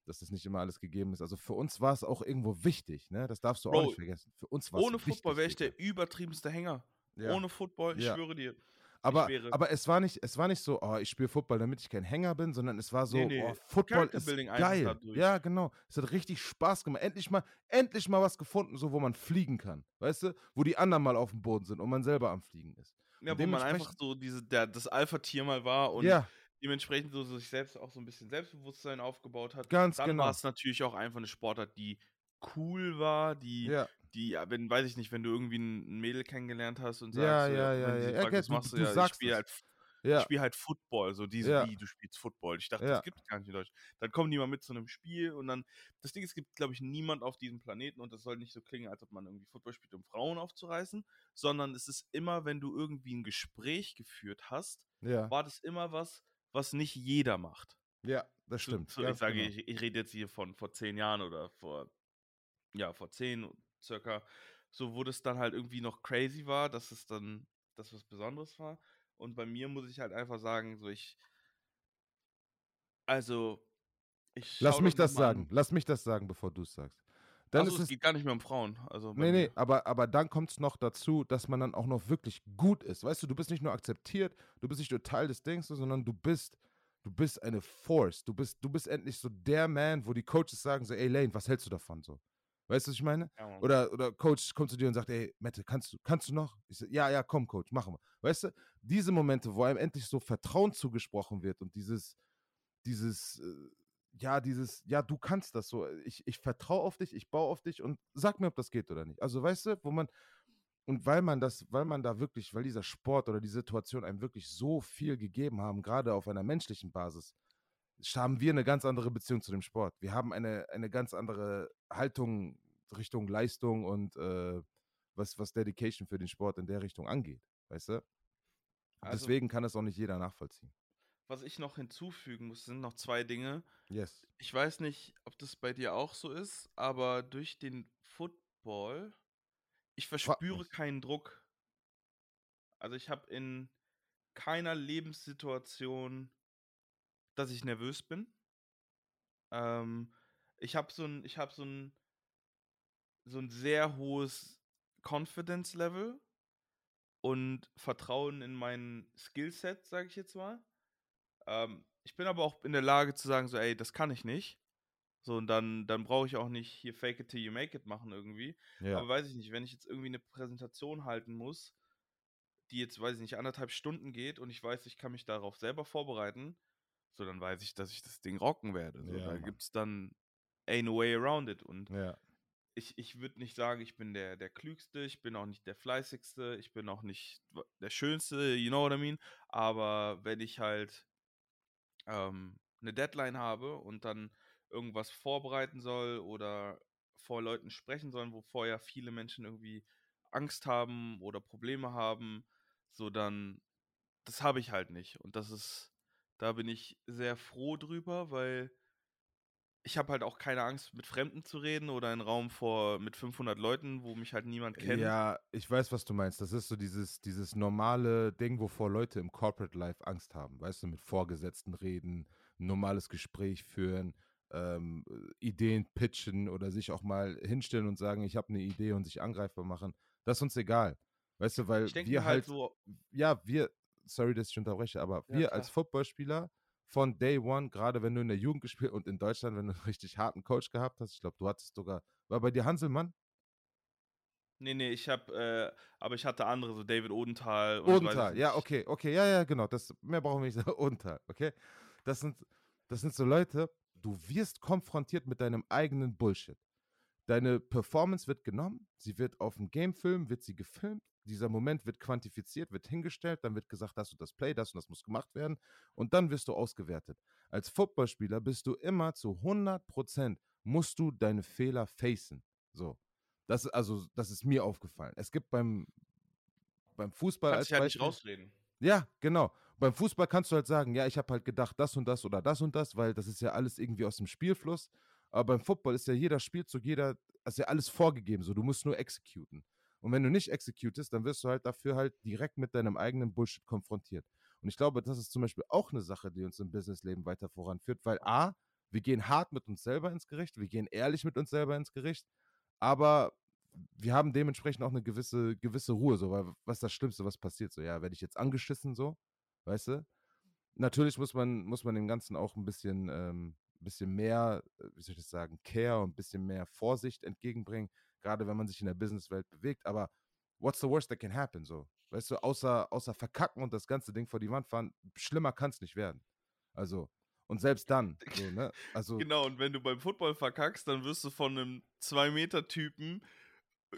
dass das nicht immer alles gegeben ist. Also für uns war es auch irgendwo wichtig, ne? Das darfst du Bro, auch nicht vergessen. Für uns war Ohne Football wäre ich der übertriebenste Hänger. Ja. Ohne Football, ich ja. schwöre dir. Aber, aber es, war nicht, es war nicht so, oh, ich spiele Football, damit ich kein Hänger bin, sondern es war so, nee, nee. oh, Football ist geil. Ja, genau. Es hat richtig Spaß gemacht. Endlich mal, endlich mal was gefunden, so wo man fliegen kann. Weißt du? Wo die anderen mal auf dem Boden sind und man selber am Fliegen ist. Ja, wo man einfach so diese, der, das Alpha-Tier mal war und ja. dementsprechend so, so sich selbst auch so ein bisschen Selbstbewusstsein aufgebaut hat. Ganz Dann genau. war es natürlich auch einfach eine Sportart, die cool war, die, ja die, wenn, weiß ich nicht, wenn du irgendwie ein Mädel kennengelernt hast und sagst, ja, ja, ja, ja, ja, fragt, was machst du, du, ja, ich spiele halt, ja. spiel halt Football, so diese, ja. wie, du spielst Football. Ich dachte, ja. das gibt es gar nicht in Deutschland. Dann kommen die mal mit zu einem Spiel und dann, das Ding ist, es gibt, glaube ich, niemand auf diesem Planeten und das soll nicht so klingen, als ob man irgendwie Football spielt, um Frauen aufzureißen, sondern es ist immer, wenn du irgendwie ein Gespräch geführt hast, ja. war das immer was, was nicht jeder macht. Ja, das stimmt. So, so ich sage, genau. ich, ich rede jetzt hier von vor zehn Jahren oder vor, ja, vor zehn circa so wo das dann halt irgendwie noch crazy war, dass es dann das was Besonderes war. Und bei mir muss ich halt einfach sagen, so ich, also ich Lass mich das sagen, lass mich das sagen, bevor du es sagst. Dann also, ist es geht gar nicht mehr um Frauen. Also nee, nee, aber, aber dann kommt es noch dazu, dass man dann auch noch wirklich gut ist. Weißt du, du bist nicht nur akzeptiert, du bist nicht nur Teil des Dings, sondern du bist, du bist eine Force. Du bist, du bist endlich so der Man, wo die Coaches sagen so, ey Lane, was hältst du davon so? Weißt du, was ich meine? Ja, oder, oder Coach kommt zu dir und sagt, ey, Mette, kannst du, kannst du noch? Ich sag, ja, ja, komm, Coach, machen wir. Weißt du, diese Momente, wo einem endlich so Vertrauen zugesprochen wird und dieses, dieses, äh, ja, dieses, ja, du kannst das so. Ich, ich vertraue auf dich, ich baue auf dich und sag mir, ob das geht oder nicht. Also, weißt du, wo man, und weil man das, weil man da wirklich, weil dieser Sport oder die Situation einem wirklich so viel gegeben haben, gerade auf einer menschlichen Basis, haben wir eine ganz andere Beziehung zu dem Sport. Wir haben eine, eine ganz andere Haltung Richtung Leistung und äh, was, was Dedication für den Sport in der Richtung angeht, weißt du? Also, Deswegen kann es auch nicht jeder nachvollziehen. Was ich noch hinzufügen muss, sind noch zwei Dinge. Yes. Ich weiß nicht, ob das bei dir auch so ist, aber durch den Football, ich verspüre keinen Druck. Also ich habe in keiner Lebenssituation, dass ich nervös bin. Ähm, ich habe so ein, ich habe so ein, so ein sehr hohes Confidence Level und Vertrauen in mein Skillset, sage ich jetzt mal. Ähm, ich bin aber auch in der Lage zu sagen, so, ey, das kann ich nicht. So, und dann, dann brauche ich auch nicht hier fake it till you make it machen irgendwie. Ja. Aber weiß ich nicht, wenn ich jetzt irgendwie eine Präsentation halten muss, die jetzt, weiß ich nicht, anderthalb Stunden geht und ich weiß, ich kann mich darauf selber vorbereiten, so, dann weiß ich, dass ich das Ding rocken werde. So, ja, da gibt es dann ain't no way around it. Und ja. ich, ich würde nicht sagen, ich bin der, der Klügste, ich bin auch nicht der Fleißigste, ich bin auch nicht der Schönste, you know what I mean? Aber wenn ich halt ähm, eine Deadline habe und dann irgendwas vorbereiten soll oder vor Leuten sprechen soll, wo vorher viele Menschen irgendwie Angst haben oder Probleme haben, so dann, das habe ich halt nicht. Und das ist, da bin ich sehr froh drüber, weil ich habe halt auch keine Angst, mit Fremden zu reden oder in Raum vor mit 500 Leuten, wo mich halt niemand kennt. Ja, ich weiß, was du meinst. Das ist so dieses, dieses normale Ding, wovor Leute im Corporate Life Angst haben. Weißt du, mit Vorgesetzten reden, ein normales Gespräch führen, ähm, Ideen pitchen oder sich auch mal hinstellen und sagen, ich habe eine Idee und sich angreifbar machen. Das ist uns egal. Weißt du, weil wir halt, halt so ja, wir, sorry, dass ich unterbreche, aber ja, wir klar. als Footballspieler von Day One, gerade wenn du in der Jugend gespielt und in Deutschland, wenn du einen richtig harten Coach gehabt hast, ich glaube, du hattest sogar, war bei dir Hanselmann? Nee, nee, ich habe, äh, aber ich hatte andere, so David Odenthal. Odenthal, ja, okay, okay, ja, ja, genau, das, mehr brauchen wir nicht sagen, Odenthal, okay? Das sind, das sind so Leute, du wirst konfrontiert mit deinem eigenen Bullshit. Deine Performance wird genommen, sie wird auf dem Gamefilm, wird sie gefilmt, dieser Moment wird quantifiziert, wird hingestellt, dann wird gesagt, das und das Play, das und das muss gemacht werden und dann wirst du ausgewertet. Als Footballspieler bist du immer zu 100 Prozent, musst du deine Fehler facen. So. Das, also, das ist mir aufgefallen. Es gibt beim, beim Fußball. Kannst als dich ja nicht rausreden. Ja, genau. Beim Fußball kannst du halt sagen, ja, ich habe halt gedacht, das und das oder das und das, weil das ist ja alles irgendwie aus dem Spielfluss. Aber beim Football ist ja jeder Spielzug, jeder, ist ja alles vorgegeben, so du musst nur executen. Und wenn du nicht executest, dann wirst du halt dafür halt direkt mit deinem eigenen Bullshit konfrontiert. Und ich glaube, das ist zum Beispiel auch eine Sache, die uns im Businessleben weiter voranführt, weil A, wir gehen hart mit uns selber ins Gericht, wir gehen ehrlich mit uns selber ins Gericht, aber wir haben dementsprechend auch eine gewisse, gewisse Ruhe, so, weil was ist das Schlimmste, was passiert? So, ja, werde ich jetzt angeschissen, so, weißt du? Natürlich muss man, muss man dem Ganzen auch ein bisschen, ähm, bisschen mehr, äh, wie soll ich das sagen, Care und ein bisschen mehr Vorsicht entgegenbringen, gerade wenn man sich in der Businesswelt bewegt. Aber what's the worst that can happen? So, weißt du, außer, außer verkacken und das ganze Ding vor die Wand fahren, schlimmer kann es nicht werden. Also, und selbst dann, so, ne? Also, genau, und wenn du beim Football verkackst, dann wirst du von einem 2-Meter-Typen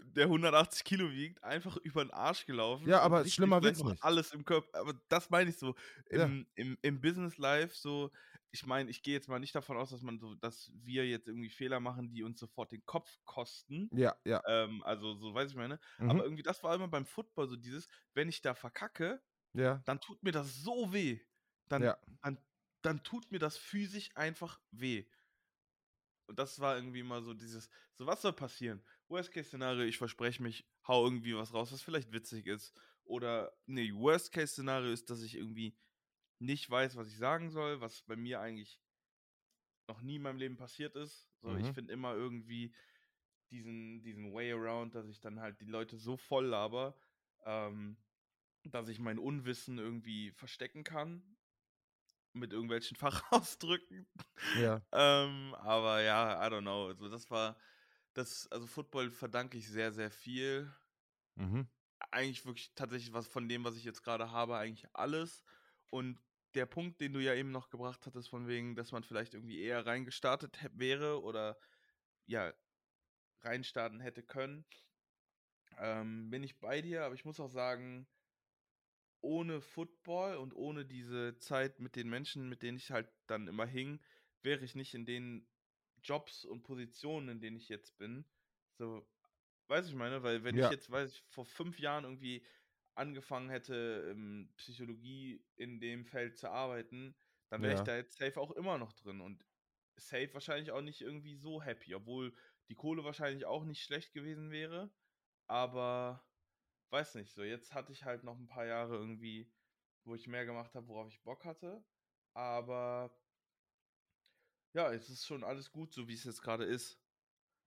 der 180 Kilo wiegt, einfach über den Arsch gelaufen. Ja, aber schlimmer wird's nicht. Alles im Körper. Aber das meine ich so. Im, ja. im, im Business Life so, ich meine, ich gehe jetzt mal nicht davon aus, dass man so, dass wir jetzt irgendwie Fehler machen, die uns sofort den Kopf kosten. Ja, ja. Ähm, also, so weiß ich meine. Mhm. Aber irgendwie, das war immer beim Football so dieses, wenn ich da verkacke, ja. dann tut mir das so weh. Dann, ja. dann, dann tut mir das physisch einfach weh. Und das war irgendwie mal so dieses, so was soll passieren? Worst-Case-Szenario, ich verspreche mich, hau irgendwie was raus, was vielleicht witzig ist. Oder, nee, Worst-Case-Szenario ist, dass ich irgendwie nicht weiß, was ich sagen soll, was bei mir eigentlich noch nie in meinem Leben passiert ist. So, mhm. ich finde immer irgendwie diesen, diesen Way around, dass ich dann halt die Leute so voll laber, ähm, dass ich mein Unwissen irgendwie verstecken kann. Mit irgendwelchen Fachausdrücken. Ja. ähm, aber ja, I don't know. Also das war das, also Football verdanke ich sehr, sehr viel. Mhm. Eigentlich wirklich tatsächlich was von dem, was ich jetzt gerade habe, eigentlich alles. Und der Punkt, den du ja eben noch gebracht hattest, von wegen, dass man vielleicht irgendwie eher reingestartet wäre oder ja, reinstarten hätte können, ähm, bin ich bei dir, aber ich muss auch sagen, ohne Football und ohne diese Zeit mit den Menschen, mit denen ich halt dann immer hing, wäre ich nicht in den Jobs und Positionen, in denen ich jetzt bin. So, weiß ich meine, weil wenn Ja. ich jetzt, weiß ich, vor fünf Jahren irgendwie angefangen hätte, Psychologie in dem Feld zu arbeiten, dann wäre Ja. ich da jetzt safe auch immer noch drin und safe wahrscheinlich auch nicht irgendwie so happy, obwohl die Kohle wahrscheinlich auch nicht schlecht gewesen wäre, aber weiß nicht, so jetzt hatte ich halt noch ein paar Jahre irgendwie, wo ich mehr gemacht habe, worauf ich Bock hatte, aber ja, es ist schon alles gut, so wie es jetzt gerade ist.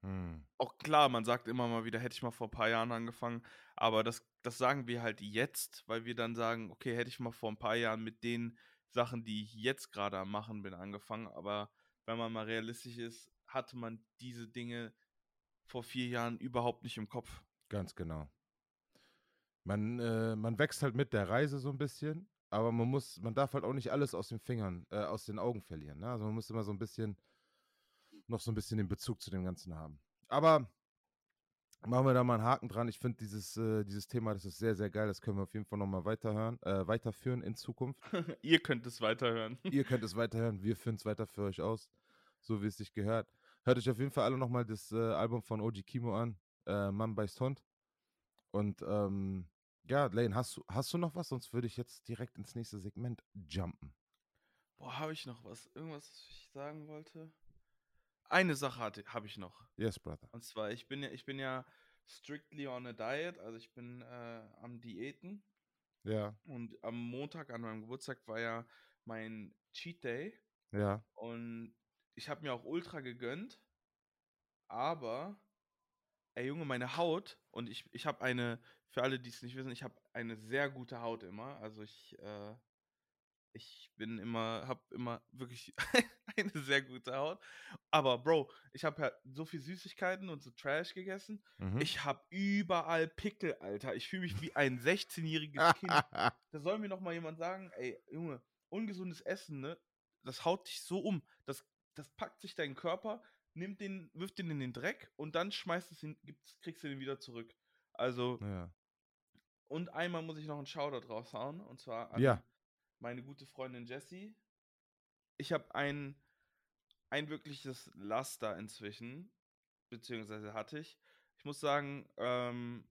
Hm. Auch klar, man sagt immer mal wieder, hätte ich mal vor ein paar Jahren angefangen, aber das, das sagen wir halt jetzt, weil wir dann sagen, okay, hätte ich mal vor ein paar Jahren mit den Sachen, die ich jetzt gerade am Machen bin, angefangen, aber wenn man mal realistisch ist, hatte man diese Dinge vor vier Jahren überhaupt nicht im Kopf. Ganz genau. Man, äh, man wächst halt mit der Reise so ein bisschen, aber man muss, man darf halt auch nicht alles aus den Fingern, äh, aus den Augen verlieren. Ne? Also man muss immer so ein bisschen, noch so ein bisschen den Bezug zu dem Ganzen haben. Aber machen wir da mal einen Haken dran. Ich finde dieses, äh, dieses Thema, das ist sehr, sehr geil. Das können wir auf jeden Fall nochmal weiterhören, äh, weiterführen in Zukunft. Ihr könnt es weiterhören. Ihr könnt es weiterhören, wir führen es weiter für euch aus, so wie es sich gehört. Hört euch auf jeden Fall alle nochmal das äh, Album von OG Kimo an, äh, Mann beißt Hund. Und ähm, ja, Lane, hast du, hast du noch was? Sonst würde ich jetzt direkt ins nächste Segment jumpen. Boah, habe ich noch was? Irgendwas, was ich sagen wollte? Eine Sache habe ich noch. Yes, brother. Und zwar, ich bin ja, ich bin ja strictly on a diet, also ich bin äh, am Diäten. Ja, Und am Montag an meinem Geburtstag war ja mein Cheat Day. ja, Und ich habe mir auch ultra gegönnt. Aber, ey Junge, meine Haut, und ich, ich habe eine, für alle, die es nicht wissen, ich habe eine sehr gute Haut immer. Also ich, äh, ich bin immer, habe immer wirklich eine sehr gute Haut. Aber Bro, ich habe ja so viel Süßigkeiten und so Trash gegessen. mhm. Ich habe überall Pickel, Alter. Ich fühle mich wie ein 16-jähriges Kind. Da soll mir noch mal jemand sagen, ey, Junge, ungesundes Essen, ne? Das haut dich so um. Das, das packt sich deinen Körper, nimmt den, wirft den in den Dreck und dann schmeißt es ihn, gibt's, kriegst du den wieder zurück. Also, ja. und einmal muss ich noch einen Shoutout raushauen, und zwar an Ja. Meine gute Freundin Jessie. Ich habe ein, ein wirkliches Laster inzwischen, beziehungsweise hatte ich. Ich muss sagen, ähm,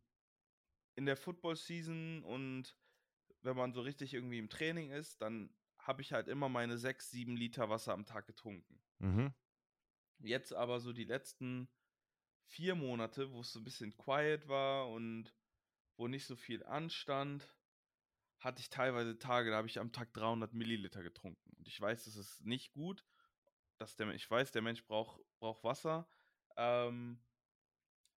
in der Football-Season und wenn man so richtig irgendwie im Training ist, dann habe ich halt immer meine 6, 7 Liter Wasser am Tag getrunken. Mhm. Jetzt aber so die letzten vier Monate, wo es so ein bisschen quiet war und wo nicht so viel anstand, hatte ich teilweise Tage, da habe ich am Tag 300 Milliliter getrunken. Und ich weiß, das ist nicht gut. Dass der, ich weiß, der Mensch braucht, braucht Wasser. Ähm,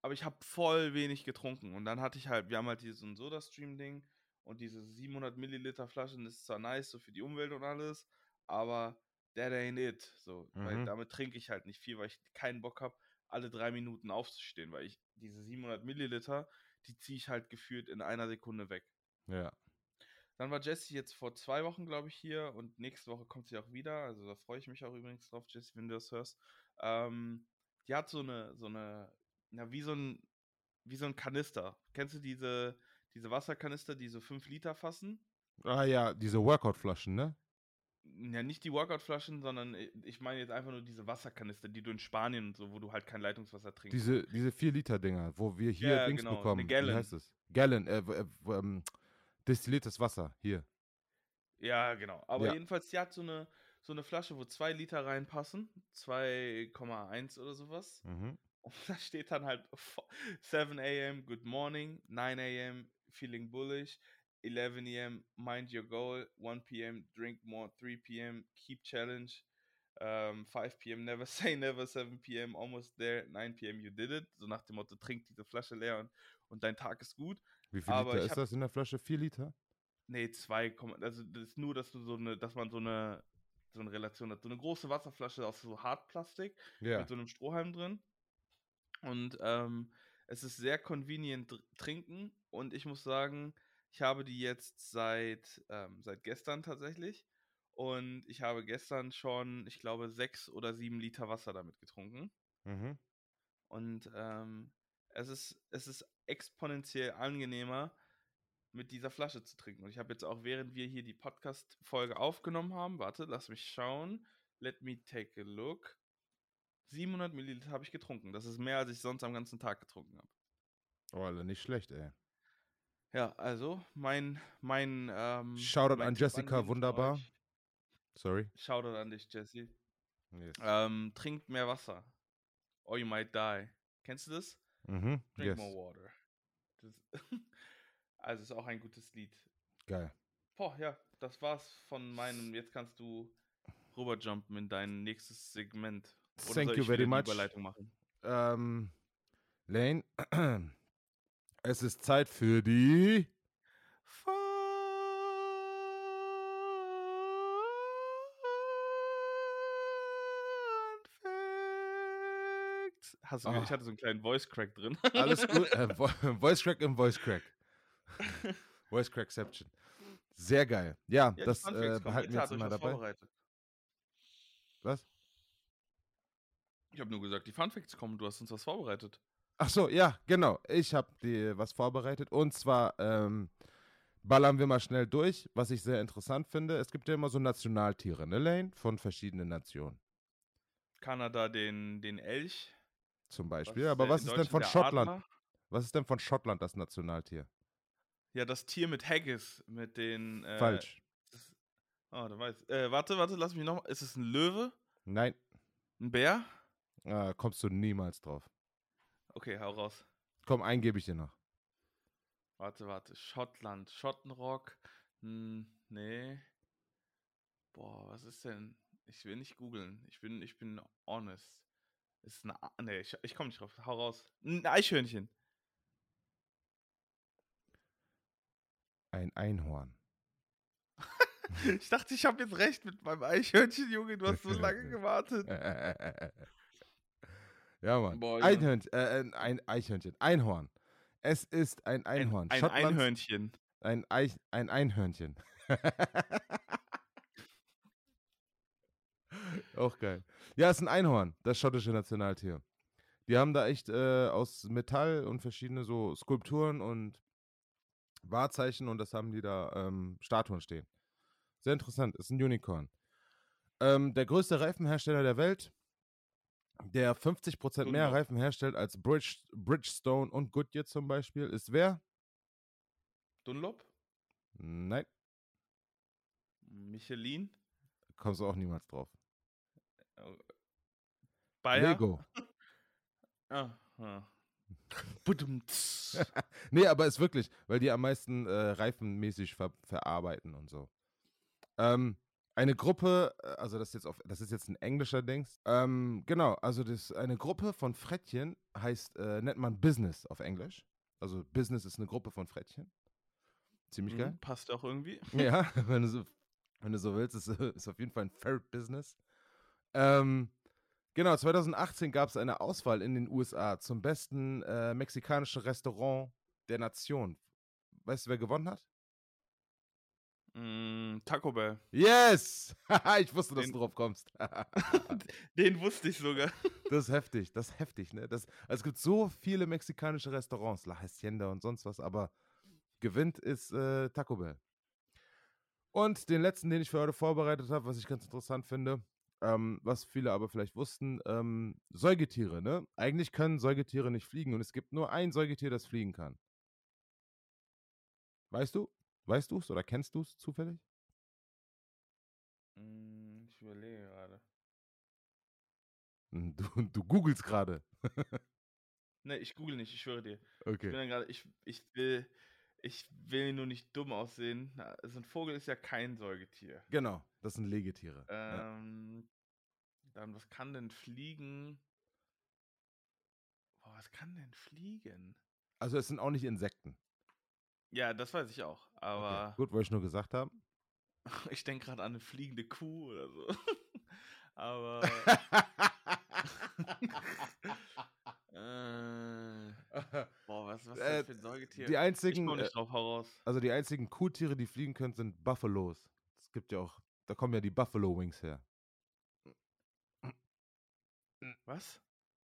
aber ich habe voll wenig getrunken. Und dann hatte ich halt, wir haben halt ein Soda-Stream-Ding und diese 700 Milliliter Flaschen ist zwar nice, so für die Umwelt und alles, aber that ain't it. So, weil Mhm. damit trinke ich halt nicht viel, weil ich keinen Bock habe, alle drei Minuten aufzustehen, weil ich diese 700 Milliliter, die ziehe ich halt gefühlt in einer Sekunde weg. Ja. Dann war Jessie jetzt vor zwei Wochen, glaube ich, hier und nächste Woche kommt sie auch wieder. Also da freue ich mich auch übrigens drauf, Jessie, wenn du das hörst. Ähm, die hat so eine, so eine, na, wie so ein, wie so ein Kanister. Kennst du diese, diese Wasserkanister, die so 5 Liter fassen? Ah ja, diese Workout-Flaschen, ne? Ja, nicht die Workout-Flaschen, sondern ich meine jetzt einfach nur diese Wasserkanister, die du in Spanien und so, wo du halt kein Leitungswasser trinkst. Diese, diese 4-Liter-Dinger, wo wir hier Ja, Dings genau, eine bekommen. Wie Gallon. heißt es? Gallon, äh, äh, w- ähm, destilliertes Wasser, hier. Ja, genau. Aber Ja. jedenfalls, die hat so eine, so eine Flasche, wo 2 Liter reinpassen. 2,1 oder sowas. Mhm. Und da steht dann halt 7 a.m. Good morning, 9 a.m. Feeling bullish, 11 a.m. Mind your goal, 1 p.m. Drink more, 3 p.m. Keep challenge, ähm, 5 p.m. Never say never, 7 p.m. Almost there, 9 p.m. You did it. So nach dem Motto, trink diese Flasche leer und, und dein Tag ist gut. Wie viel Aber Liter ist hab- das in der Flasche? 4 Liter? Nee, 2, also das ist nur, dass du so eine, dass man so eine, so eine Relation hat. So eine große Wasserflasche aus so Hartplastik Ja. mit so einem Strohhalm drin. Und ähm, es ist sehr convenient trinken. Und ich muss sagen, ich habe die jetzt seit, ähm, seit gestern tatsächlich. Und ich habe gestern schon, ich glaube, sechs oder sieben Liter Wasser damit getrunken. Mhm. Und ähm, es, ist, es ist exponentiell angenehmer, mit dieser Flasche zu trinken. Und ich habe jetzt auch, während wir hier die Podcast-Folge aufgenommen haben, warte, lass mich schauen. Let me take a look. 700 Milliliter habe ich getrunken. Das ist mehr, als ich sonst am ganzen Tag getrunken habe. Oh, Alter, nicht schlecht, ey. Ja, also mein, mein, ähm, Shoutout mein an Tipp Jessica, für wunderbar. euch. Sorry. Shoutout an dich, Jesse. Yes. Ähm, trinkt mehr Wasser. Or you might die. Kennst du das? Mhm. Drink Yes. more water. Das, also ist auch ein gutes Lied. Geil. Boah, ja, das war's von meinem. Jetzt kannst du rüberjumpen in dein nächstes Segment. Oder Thank you ich very much. Überleitung machen? Ähm, Lane, es ist Zeit für die. Fun Facts. Hast du, Ah. Ich hatte so einen kleinen Voice Crack drin. Alles gut. Äh, Vo- Voice Crack im Voice Crack. Voice Crackception. Sehr geil. Ja, Ja, das äh, behalten wir jetzt mal was dabei. Was? Ich habe nur gesagt, die Fun Facts kommen. Du hast uns was vorbereitet. Ach so, ja, genau. Ich habe dir was vorbereitet. Und zwar ähm, ballern wir mal schnell durch, was ich sehr interessant finde. Es gibt ja immer so Nationaltiere, ne, Lane? Von verschiedenen Nationen Kanada den, den Elch. Zum Was Beispiel. ist Aber was ist denn von Schottland? Adler? Was ist denn von Schottland das Nationaltier? Ja, das Tier mit Haggis, mit den. Äh, Falsch. Das, oh, da weiß. Äh, warte, warte, lass mich noch. Ist es ein Löwe? Nein, Ein Bär? äh, kommst du niemals drauf. Okay, hau raus. Komm, einen gebe ich dir noch. Warte, warte. Schottland. Schottenrock. Hm, nee. Boah, was ist denn? Ich will nicht googeln. Ich bin, ich bin honest. Ist eine. A- Nee, ich, ich komme nicht drauf. Hau raus. Ein Eichhörnchen. Ein Einhorn. Ich dachte, ich habe jetzt recht mit meinem Eichhörnchen, Junge. Du hast so lange gewartet. ja, Mann. Boah, Junge. Einhörnchen, äh, ein- ein Eichhörnchen. Einhorn. Es ist ein Einhorn. Ein, ein Einhörnchen. Ein, Eich, ein Einhörnchen. Auch geil. Ja, ist ein Einhorn, das schottische Nationaltier. Die haben da echt äh, aus Metall und verschiedene so Skulpturen und Wahrzeichen und das haben die da ähm, Statuen stehen. Sehr interessant, ist ein Unicorn. Ähm, der größte Reifenhersteller der Welt, der 50% mehr. Reifen herstellt als Bridge, Bridgestone und Goodyear zum Beispiel, ist wer? Dunlop? Nein, Michelin? kommst du auch niemals drauf. Bayer? Lego. Ah, ah. Budumts. Nee, aber ist wirklich, weil die am meisten äh, reifenmäßig ver verarbeiten und so. Ähm, eine Gruppe, äh, also das ist jetzt auf, das ist jetzt ein englischer Dings. Ähm, genau, also das eine Gruppe von Frettchen heißt, äh, nennt man Business auf Englisch. Also Business ist eine Gruppe von Frettchen. Ziemlich geil. Mhm, Passt auch irgendwie. Ja, wenn du so, wenn du so willst, ist, äh, ist auf jeden Fall ein Ferret Business. Ähm, genau, 2018 gab es eine Auswahl in den USA zum besten äh, mexikanischen Restaurant der Nation. Weißt du, wer gewonnen hat? Mm, Taco Bell. Yes! ich wusste, dass Den- du drauf kommst. Den wusste ich sogar. das ist heftig, das ist heftig, ne? Das, also es gibt so viele mexikanische Restaurants, La Hacienda und sonst was, aber gewinnt ist äh, Taco Bell. Und den letzten, den ich für heute vorbereitet habe, was ich ganz interessant finde, ähm, was viele aber vielleicht wussten, ähm, Säugetiere, ne? Eigentlich können Säugetiere nicht fliegen und es gibt nur ein Säugetier, das fliegen kann. Weißt du? Weißt du es oder kennst du es zufällig? Mm, Ich überlege gerade. Hm, Du, du googelst gerade. Ne, ich google nicht, ich schwöre dir. Ich Okay. bin dann gerade, ich, ich will, ich will nur nicht dumm aussehen. Also ein Vogel ist ja kein Säugetier. Genau, das sind Legetiere. ja. Ähm, dann, was kann denn fliegen? Boah, was kann denn fliegen? Also es sind auch nicht Insekten. Ja, das weiß ich auch. Okay. Aber Gut, wollte ich nur gesagt haben. ich denke gerade an eine fliegende Kuh oder so. aber. äh, boah, was, was Äh, ist das für ein Säugetier? die ich einzigen, äh, nicht drauf heraus. also die einzigen Kuhtiere, die fliegen können, sind Buffalos. Es gibt ja auch, da kommen ja die Buffalo Wings her. Was?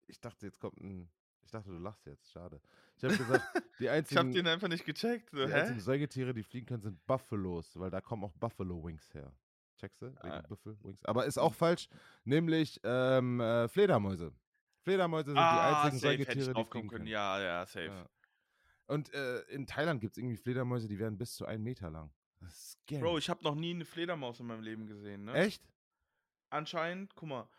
Ich dachte, jetzt kommt ein, Ich dachte, du lachst jetzt. Schade. Ich habe gesagt, die Ich hab einzigen, den einfach nicht gecheckt. So, die hä? einzigen Säugetiere, die fliegen können, sind Buffalos, weil da kommen auch Buffalo Wings her. Checkst du? Wegen Ah. Buffalo Wings. Aber ist auch falsch, nämlich ähm, äh, Fledermäuse. Fledermäuse sind die Ah, einzigen safe Säugetiere, die fliegen können. Ja, ja, safe. Ja. Und äh, in Thailand gibt es irgendwie Fledermäuse, die werden bis zu einen Meter lang. Das ist scary. Bro, ich habe noch nie eine Fledermaus in meinem Leben gesehen, ne? Echt? Anscheinend, guck mal,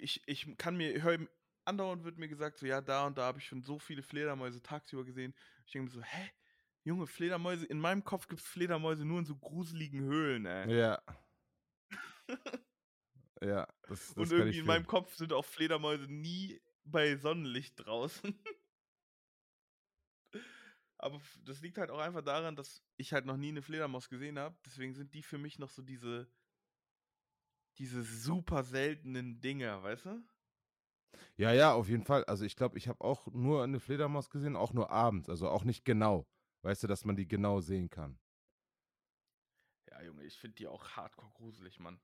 ich, ich kann mir, hör, andauernd wird mir gesagt, so, ja, da und da habe ich schon so viele Fledermäuse tagsüber gesehen. Ich denke mir so, hä? Junge, Fledermäuse, in meinem Kopf gibt es Fledermäuse nur in so gruseligen Höhlen, ey. Ja. ja, das, das und irgendwie in meinem. Kopf sind auch Fledermäuse nie bei Sonnenlicht draußen. Aber das liegt halt auch einfach daran, dass ich halt noch nie eine Fledermaus gesehen habe. Deswegen sind die für mich noch so diese, diese super seltenen Dinger, weißt du? Ja, ja, auf jeden Fall. Also ich glaube, ich habe auch nur eine Fledermaus gesehen, auch nur abends, also auch nicht genau. Weißt du, dass man die genau sehen kann. Ja, Junge, ich finde die auch hardcore gruselig, Mann.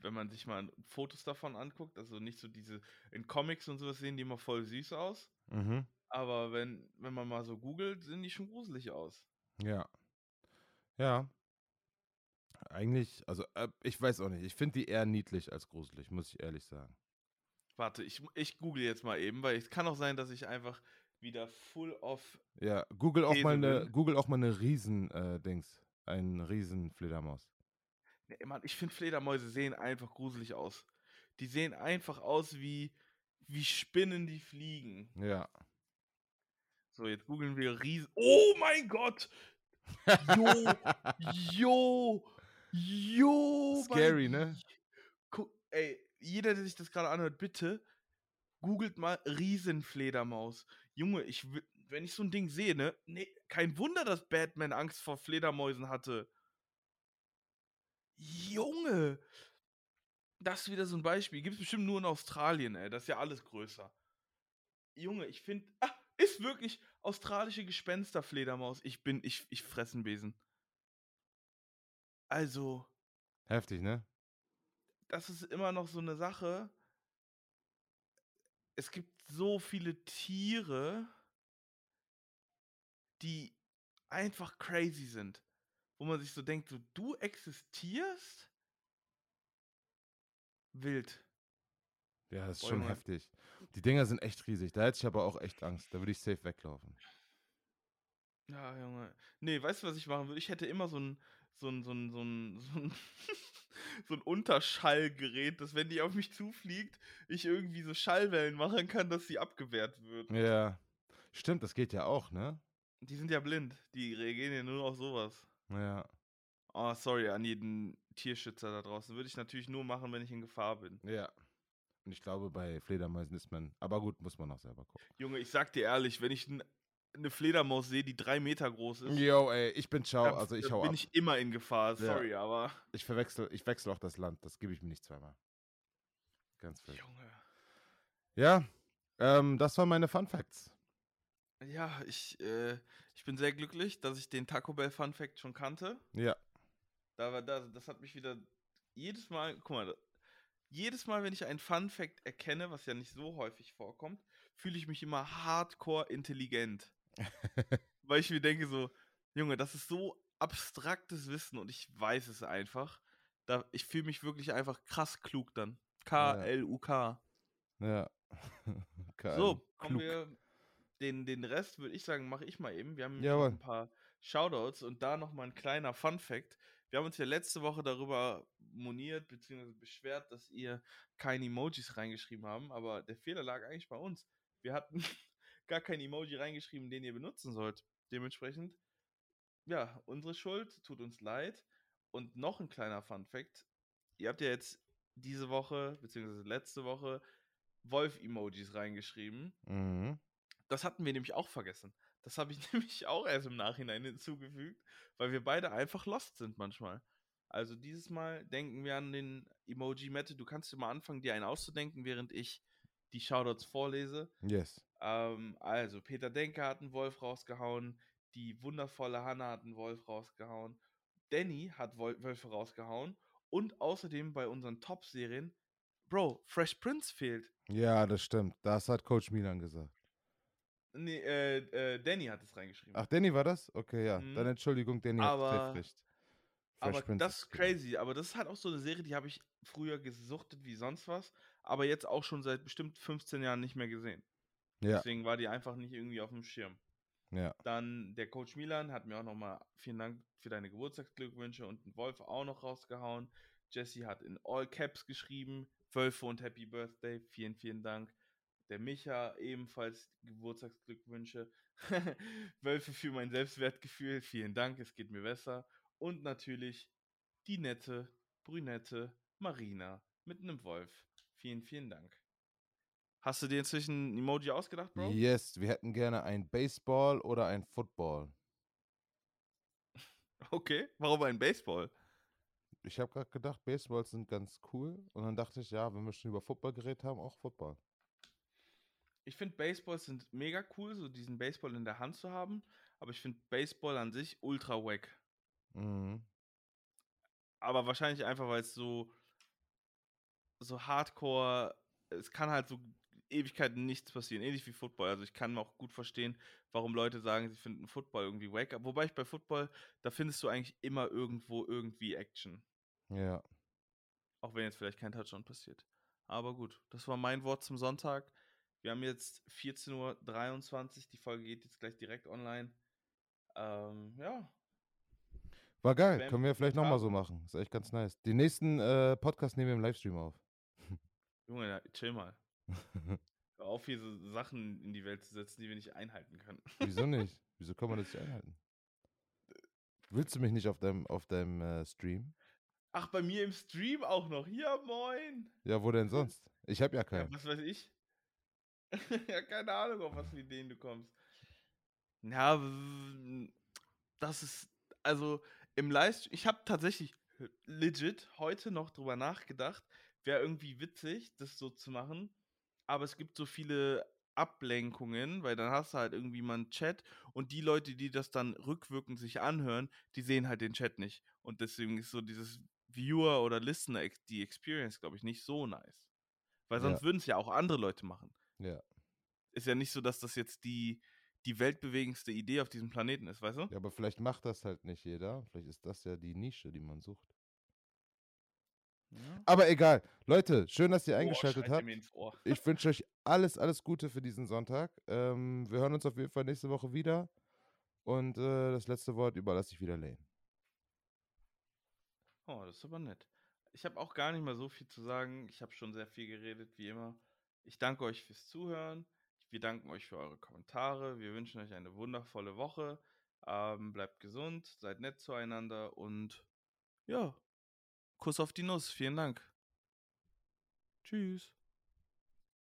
Wenn man sich mal Fotos davon anguckt, also nicht so diese, in Comics und sowas sehen die immer voll süß aus. Mhm. Aber wenn, wenn man mal so googelt, sehen die schon gruselig aus. Ja. Ja. Eigentlich, also äh, ich weiß auch nicht. Ich finde die eher niedlich als gruselig, muss ich ehrlich sagen. Warte, ich, ich google jetzt mal eben, weil es kann auch sein, dass ich einfach wieder full off. Ja, Google auch mal Käse eine. Google auch mal eine Riesen, äh, Dings. Ein Riesen-Fledermaus. Nee, Mann, ich finde Fledermäuse sehen einfach gruselig aus. Die sehen einfach aus wie, wie Spinnen, die fliegen. Ja. So, jetzt googeln wir Riesen. Oh mein Gott! Jo! Jo! Jo! Scary, ne? Guck, ey, jeder, der sich das gerade anhört, bitte googelt mal Riesenfledermaus. Junge, ich, wenn ich so ein Ding sehe, ne? Nee, kein Wunder, dass Batman Angst vor Fledermäusen hatte. Junge! Das ist wieder so ein Beispiel. Gibt es bestimmt nur in Australien, ey. Das ist ja alles größer. Junge, ich finde. Ah, ist wirklich australische Gespensterfledermaus. Ich bin. Ich, ich fressen Besen. Also, Heftig, ne? das ist immer noch so eine Sache. Es gibt so viele Tiere, die einfach crazy sind. Wo man sich so denkt, so, du existierst? Wild. Ja, das ist schon Junge. heftig. Die Dinger sind echt riesig. Da hätte ich aber auch echt Angst. Da würde ich safe weglaufen. Ja, Junge. Nee, weißt du, was ich machen würde? Ich hätte immer so ein, so ein, so ein, so ein, so ein, so ein Unterschallgerät, dass wenn die auf mich zufliegt, ich irgendwie so Schallwellen machen kann, dass sie abgewehrt wird. Ja. Stimmt, das geht ja auch, ne? Die sind ja blind. Die reagieren ja nur auf sowas. Ja. Oh, sorry an jeden Tierschützer da draußen. Würde ich natürlich nur machen, wenn ich in Gefahr bin. Ja. Und ich glaube, bei Fledermäusen ist man. Aber gut, muss man auch selber gucken. Junge, ich sag dir ehrlich, wenn ich eine Fledermaus sehe, die drei Meter groß ist, Yo, ey, ich bin ciao. dann, Also ich hau bin ab. ich immer in Gefahr. Ja. Sorry, aber. Ich verwechsel, ich wechsle auch das Land. Das gebe ich mir nicht zweimal. Ganz wild. Junge. Ja, ähm, das waren meine Fun Facts. Ja, ich, äh, ich bin sehr glücklich, dass ich den Taco Bell Fun Fact schon kannte. Ja. Da war das, das hat mich wieder jedes Mal, guck mal, jedes Mal, wenn ich einen Fun Fact erkenne, was ja nicht so häufig vorkommt, fühle ich mich immer hardcore intelligent. Weil ich mir denke so, Junge, das ist so abstraktes Wissen und ich weiß es einfach. Da, ich fühle mich wirklich einfach krass klug dann. K-L-U-K. Ja. Geil. So, kommen Klug. wir. Den, den Rest würde ich sagen, mache ich mal eben. Wir haben Jawohl. ein paar Shoutouts und da nochmal ein kleiner Fun-Fact. Wir haben uns ja letzte Woche darüber moniert bzw. beschwert, dass ihr keine Emojis reingeschrieben haben, aber der Fehler lag eigentlich bei uns. Wir hatten gar kein Emoji reingeschrieben, den ihr benutzen sollt. Dementsprechend, ja, unsere Schuld, tut uns leid. Und noch ein kleiner Fun-Fact. Ihr habt ja jetzt diese Woche, beziehungsweise letzte Woche, Wolf-Emojis reingeschrieben. Mhm. Das hatten wir nämlich auch vergessen. Das habe ich nämlich auch erst im Nachhinein hinzugefügt, weil wir beide einfach lost sind manchmal. Also dieses Mal denken wir an den Emoji Mette. Du kannst dir mal anfangen, dir einen auszudenken, während ich die Shoutouts vorlese. Yes. Ähm, also, Peter Denker hat einen Wolf rausgehauen. Die wundervolle Hanna hat einen Wolf rausgehauen. Danny hat Wol Wölfe rausgehauen. Und außerdem bei unseren Top-Serien, Bro, Fresh Prince fehlt. Ja, das stimmt. Das hat Coach Milan gesagt. Nee, äh, äh, Danny hat es reingeschrieben. Ach, Danny war das? Okay, ja. Mhm. Dann Entschuldigung, Danny Aber- hat recht. aber Prince das ist cool. crazy. Aber das ist halt auch so eine Serie, die habe ich früher gesuchtet wie sonst was. Aber jetzt auch schon seit bestimmt 15 Jahren nicht mehr gesehen. Ja, Deswegen war die einfach nicht irgendwie auf dem Schirm. ja. Dann der Coach Milan hat mir auch nochmal vielen Dank für deine Geburtstagsglückwünsche und ein Wolf auch noch rausgehauen. Jesse hat in All Caps geschrieben. Wölfe und Happy Birthday. Vielen, vielen Dank. Der Micha ebenfalls Geburtstagsglückwünsche. Wölfe für mein Selbstwertgefühl. Vielen Dank, es geht mir besser. Und natürlich die nette, brünette Marina mit einem Wolf. Vielen, vielen Dank. Hast du dir inzwischen ein Emoji ausgedacht, Bro? Yes, wir hätten gerne ein Baseball oder ein Football. Okay, warum ein Baseball? Ich habe gerade gedacht, Baseballs sind ganz cool. Und dann dachte ich, ja, wenn wir schon über Football geredet haben, auch Football. Ich finde Baseballs sind mega cool, so diesen Baseball in der Hand zu haben. Aber ich finde Baseball an sich ultra wack. Mhm. Aber wahrscheinlich einfach, weil es so, so hardcore, es kann halt so Ewigkeiten nichts passieren. Ähnlich wie Football. Also ich kann auch gut verstehen, warum Leute sagen, sie finden Football irgendwie wack. Wobei ich bei Football, da findest du eigentlich immer irgendwo irgendwie Action. Ja. Auch wenn jetzt vielleicht kein Touchdown passiert. Aber gut, das war mein Wort zum Sonntag. Wir haben jetzt 14.23 Uhr. Die Folge geht jetzt gleich direkt online. Ähm, ja, War geil. Bam, Können wir vielleicht nochmal so machen. Ist echt ganz nice. Die nächsten äh, Podcasts nehmen wir im Livestream auf. Junge, ja, chill mal. Hör auf, hier so Sachen in die Welt zu setzen, die wir nicht einhalten können. Wieso nicht? Wieso kann man das nicht einhalten? Willst du mich nicht auf deinem, auf deinem äh, Stream? Ach, bei mir im Stream auch noch. Ja, moin. Ja, wo denn sonst? Ich habe ja Ja, keinen. was weiß ich? ja, keine Ahnung, auf was für Ideen du kommst. Ja, das ist, also im Livestream, ich habe tatsächlich legit heute noch drüber nachgedacht, wäre irgendwie witzig, das so zu machen, aber es gibt so viele Ablenkungen, weil dann hast du halt irgendwie mal einen Chat und die Leute, die das dann rückwirkend sich anhören, die sehen halt den Chat nicht. Und deswegen ist so dieses Viewer oder Listener, die Experience, glaube ich, nicht so nice. Weil sonst Ja. würden es ja auch andere Leute machen. Ja. Ist ja nicht so, dass das jetzt die, die weltbewegendste Idee auf diesem Planeten ist, weißt du? ja, aber vielleicht macht das halt nicht jeder. Vielleicht ist das ja die Nische, die man sucht. Ja. Aber egal. Leute, schön, dass ihr eingeschaltet er habt. Ich wünsche euch alles, alles Gute für diesen Sonntag. Ähm, wir hören uns auf jeden Fall nächste Woche wieder. Und äh, das letzte Wort überlasse ich wieder Lane. Oh, das ist aber nett. Ich habe auch gar nicht mehr so viel zu sagen. Ich habe schon sehr viel geredet, wie immer. Ich danke euch fürs Zuhören. Wir danken euch für eure Kommentare. Wir wünschen euch eine wundervolle Woche. Ähm, bleibt gesund, seid nett zueinander und ja, Kuss auf die Nuss. Vielen Dank. Tschüss.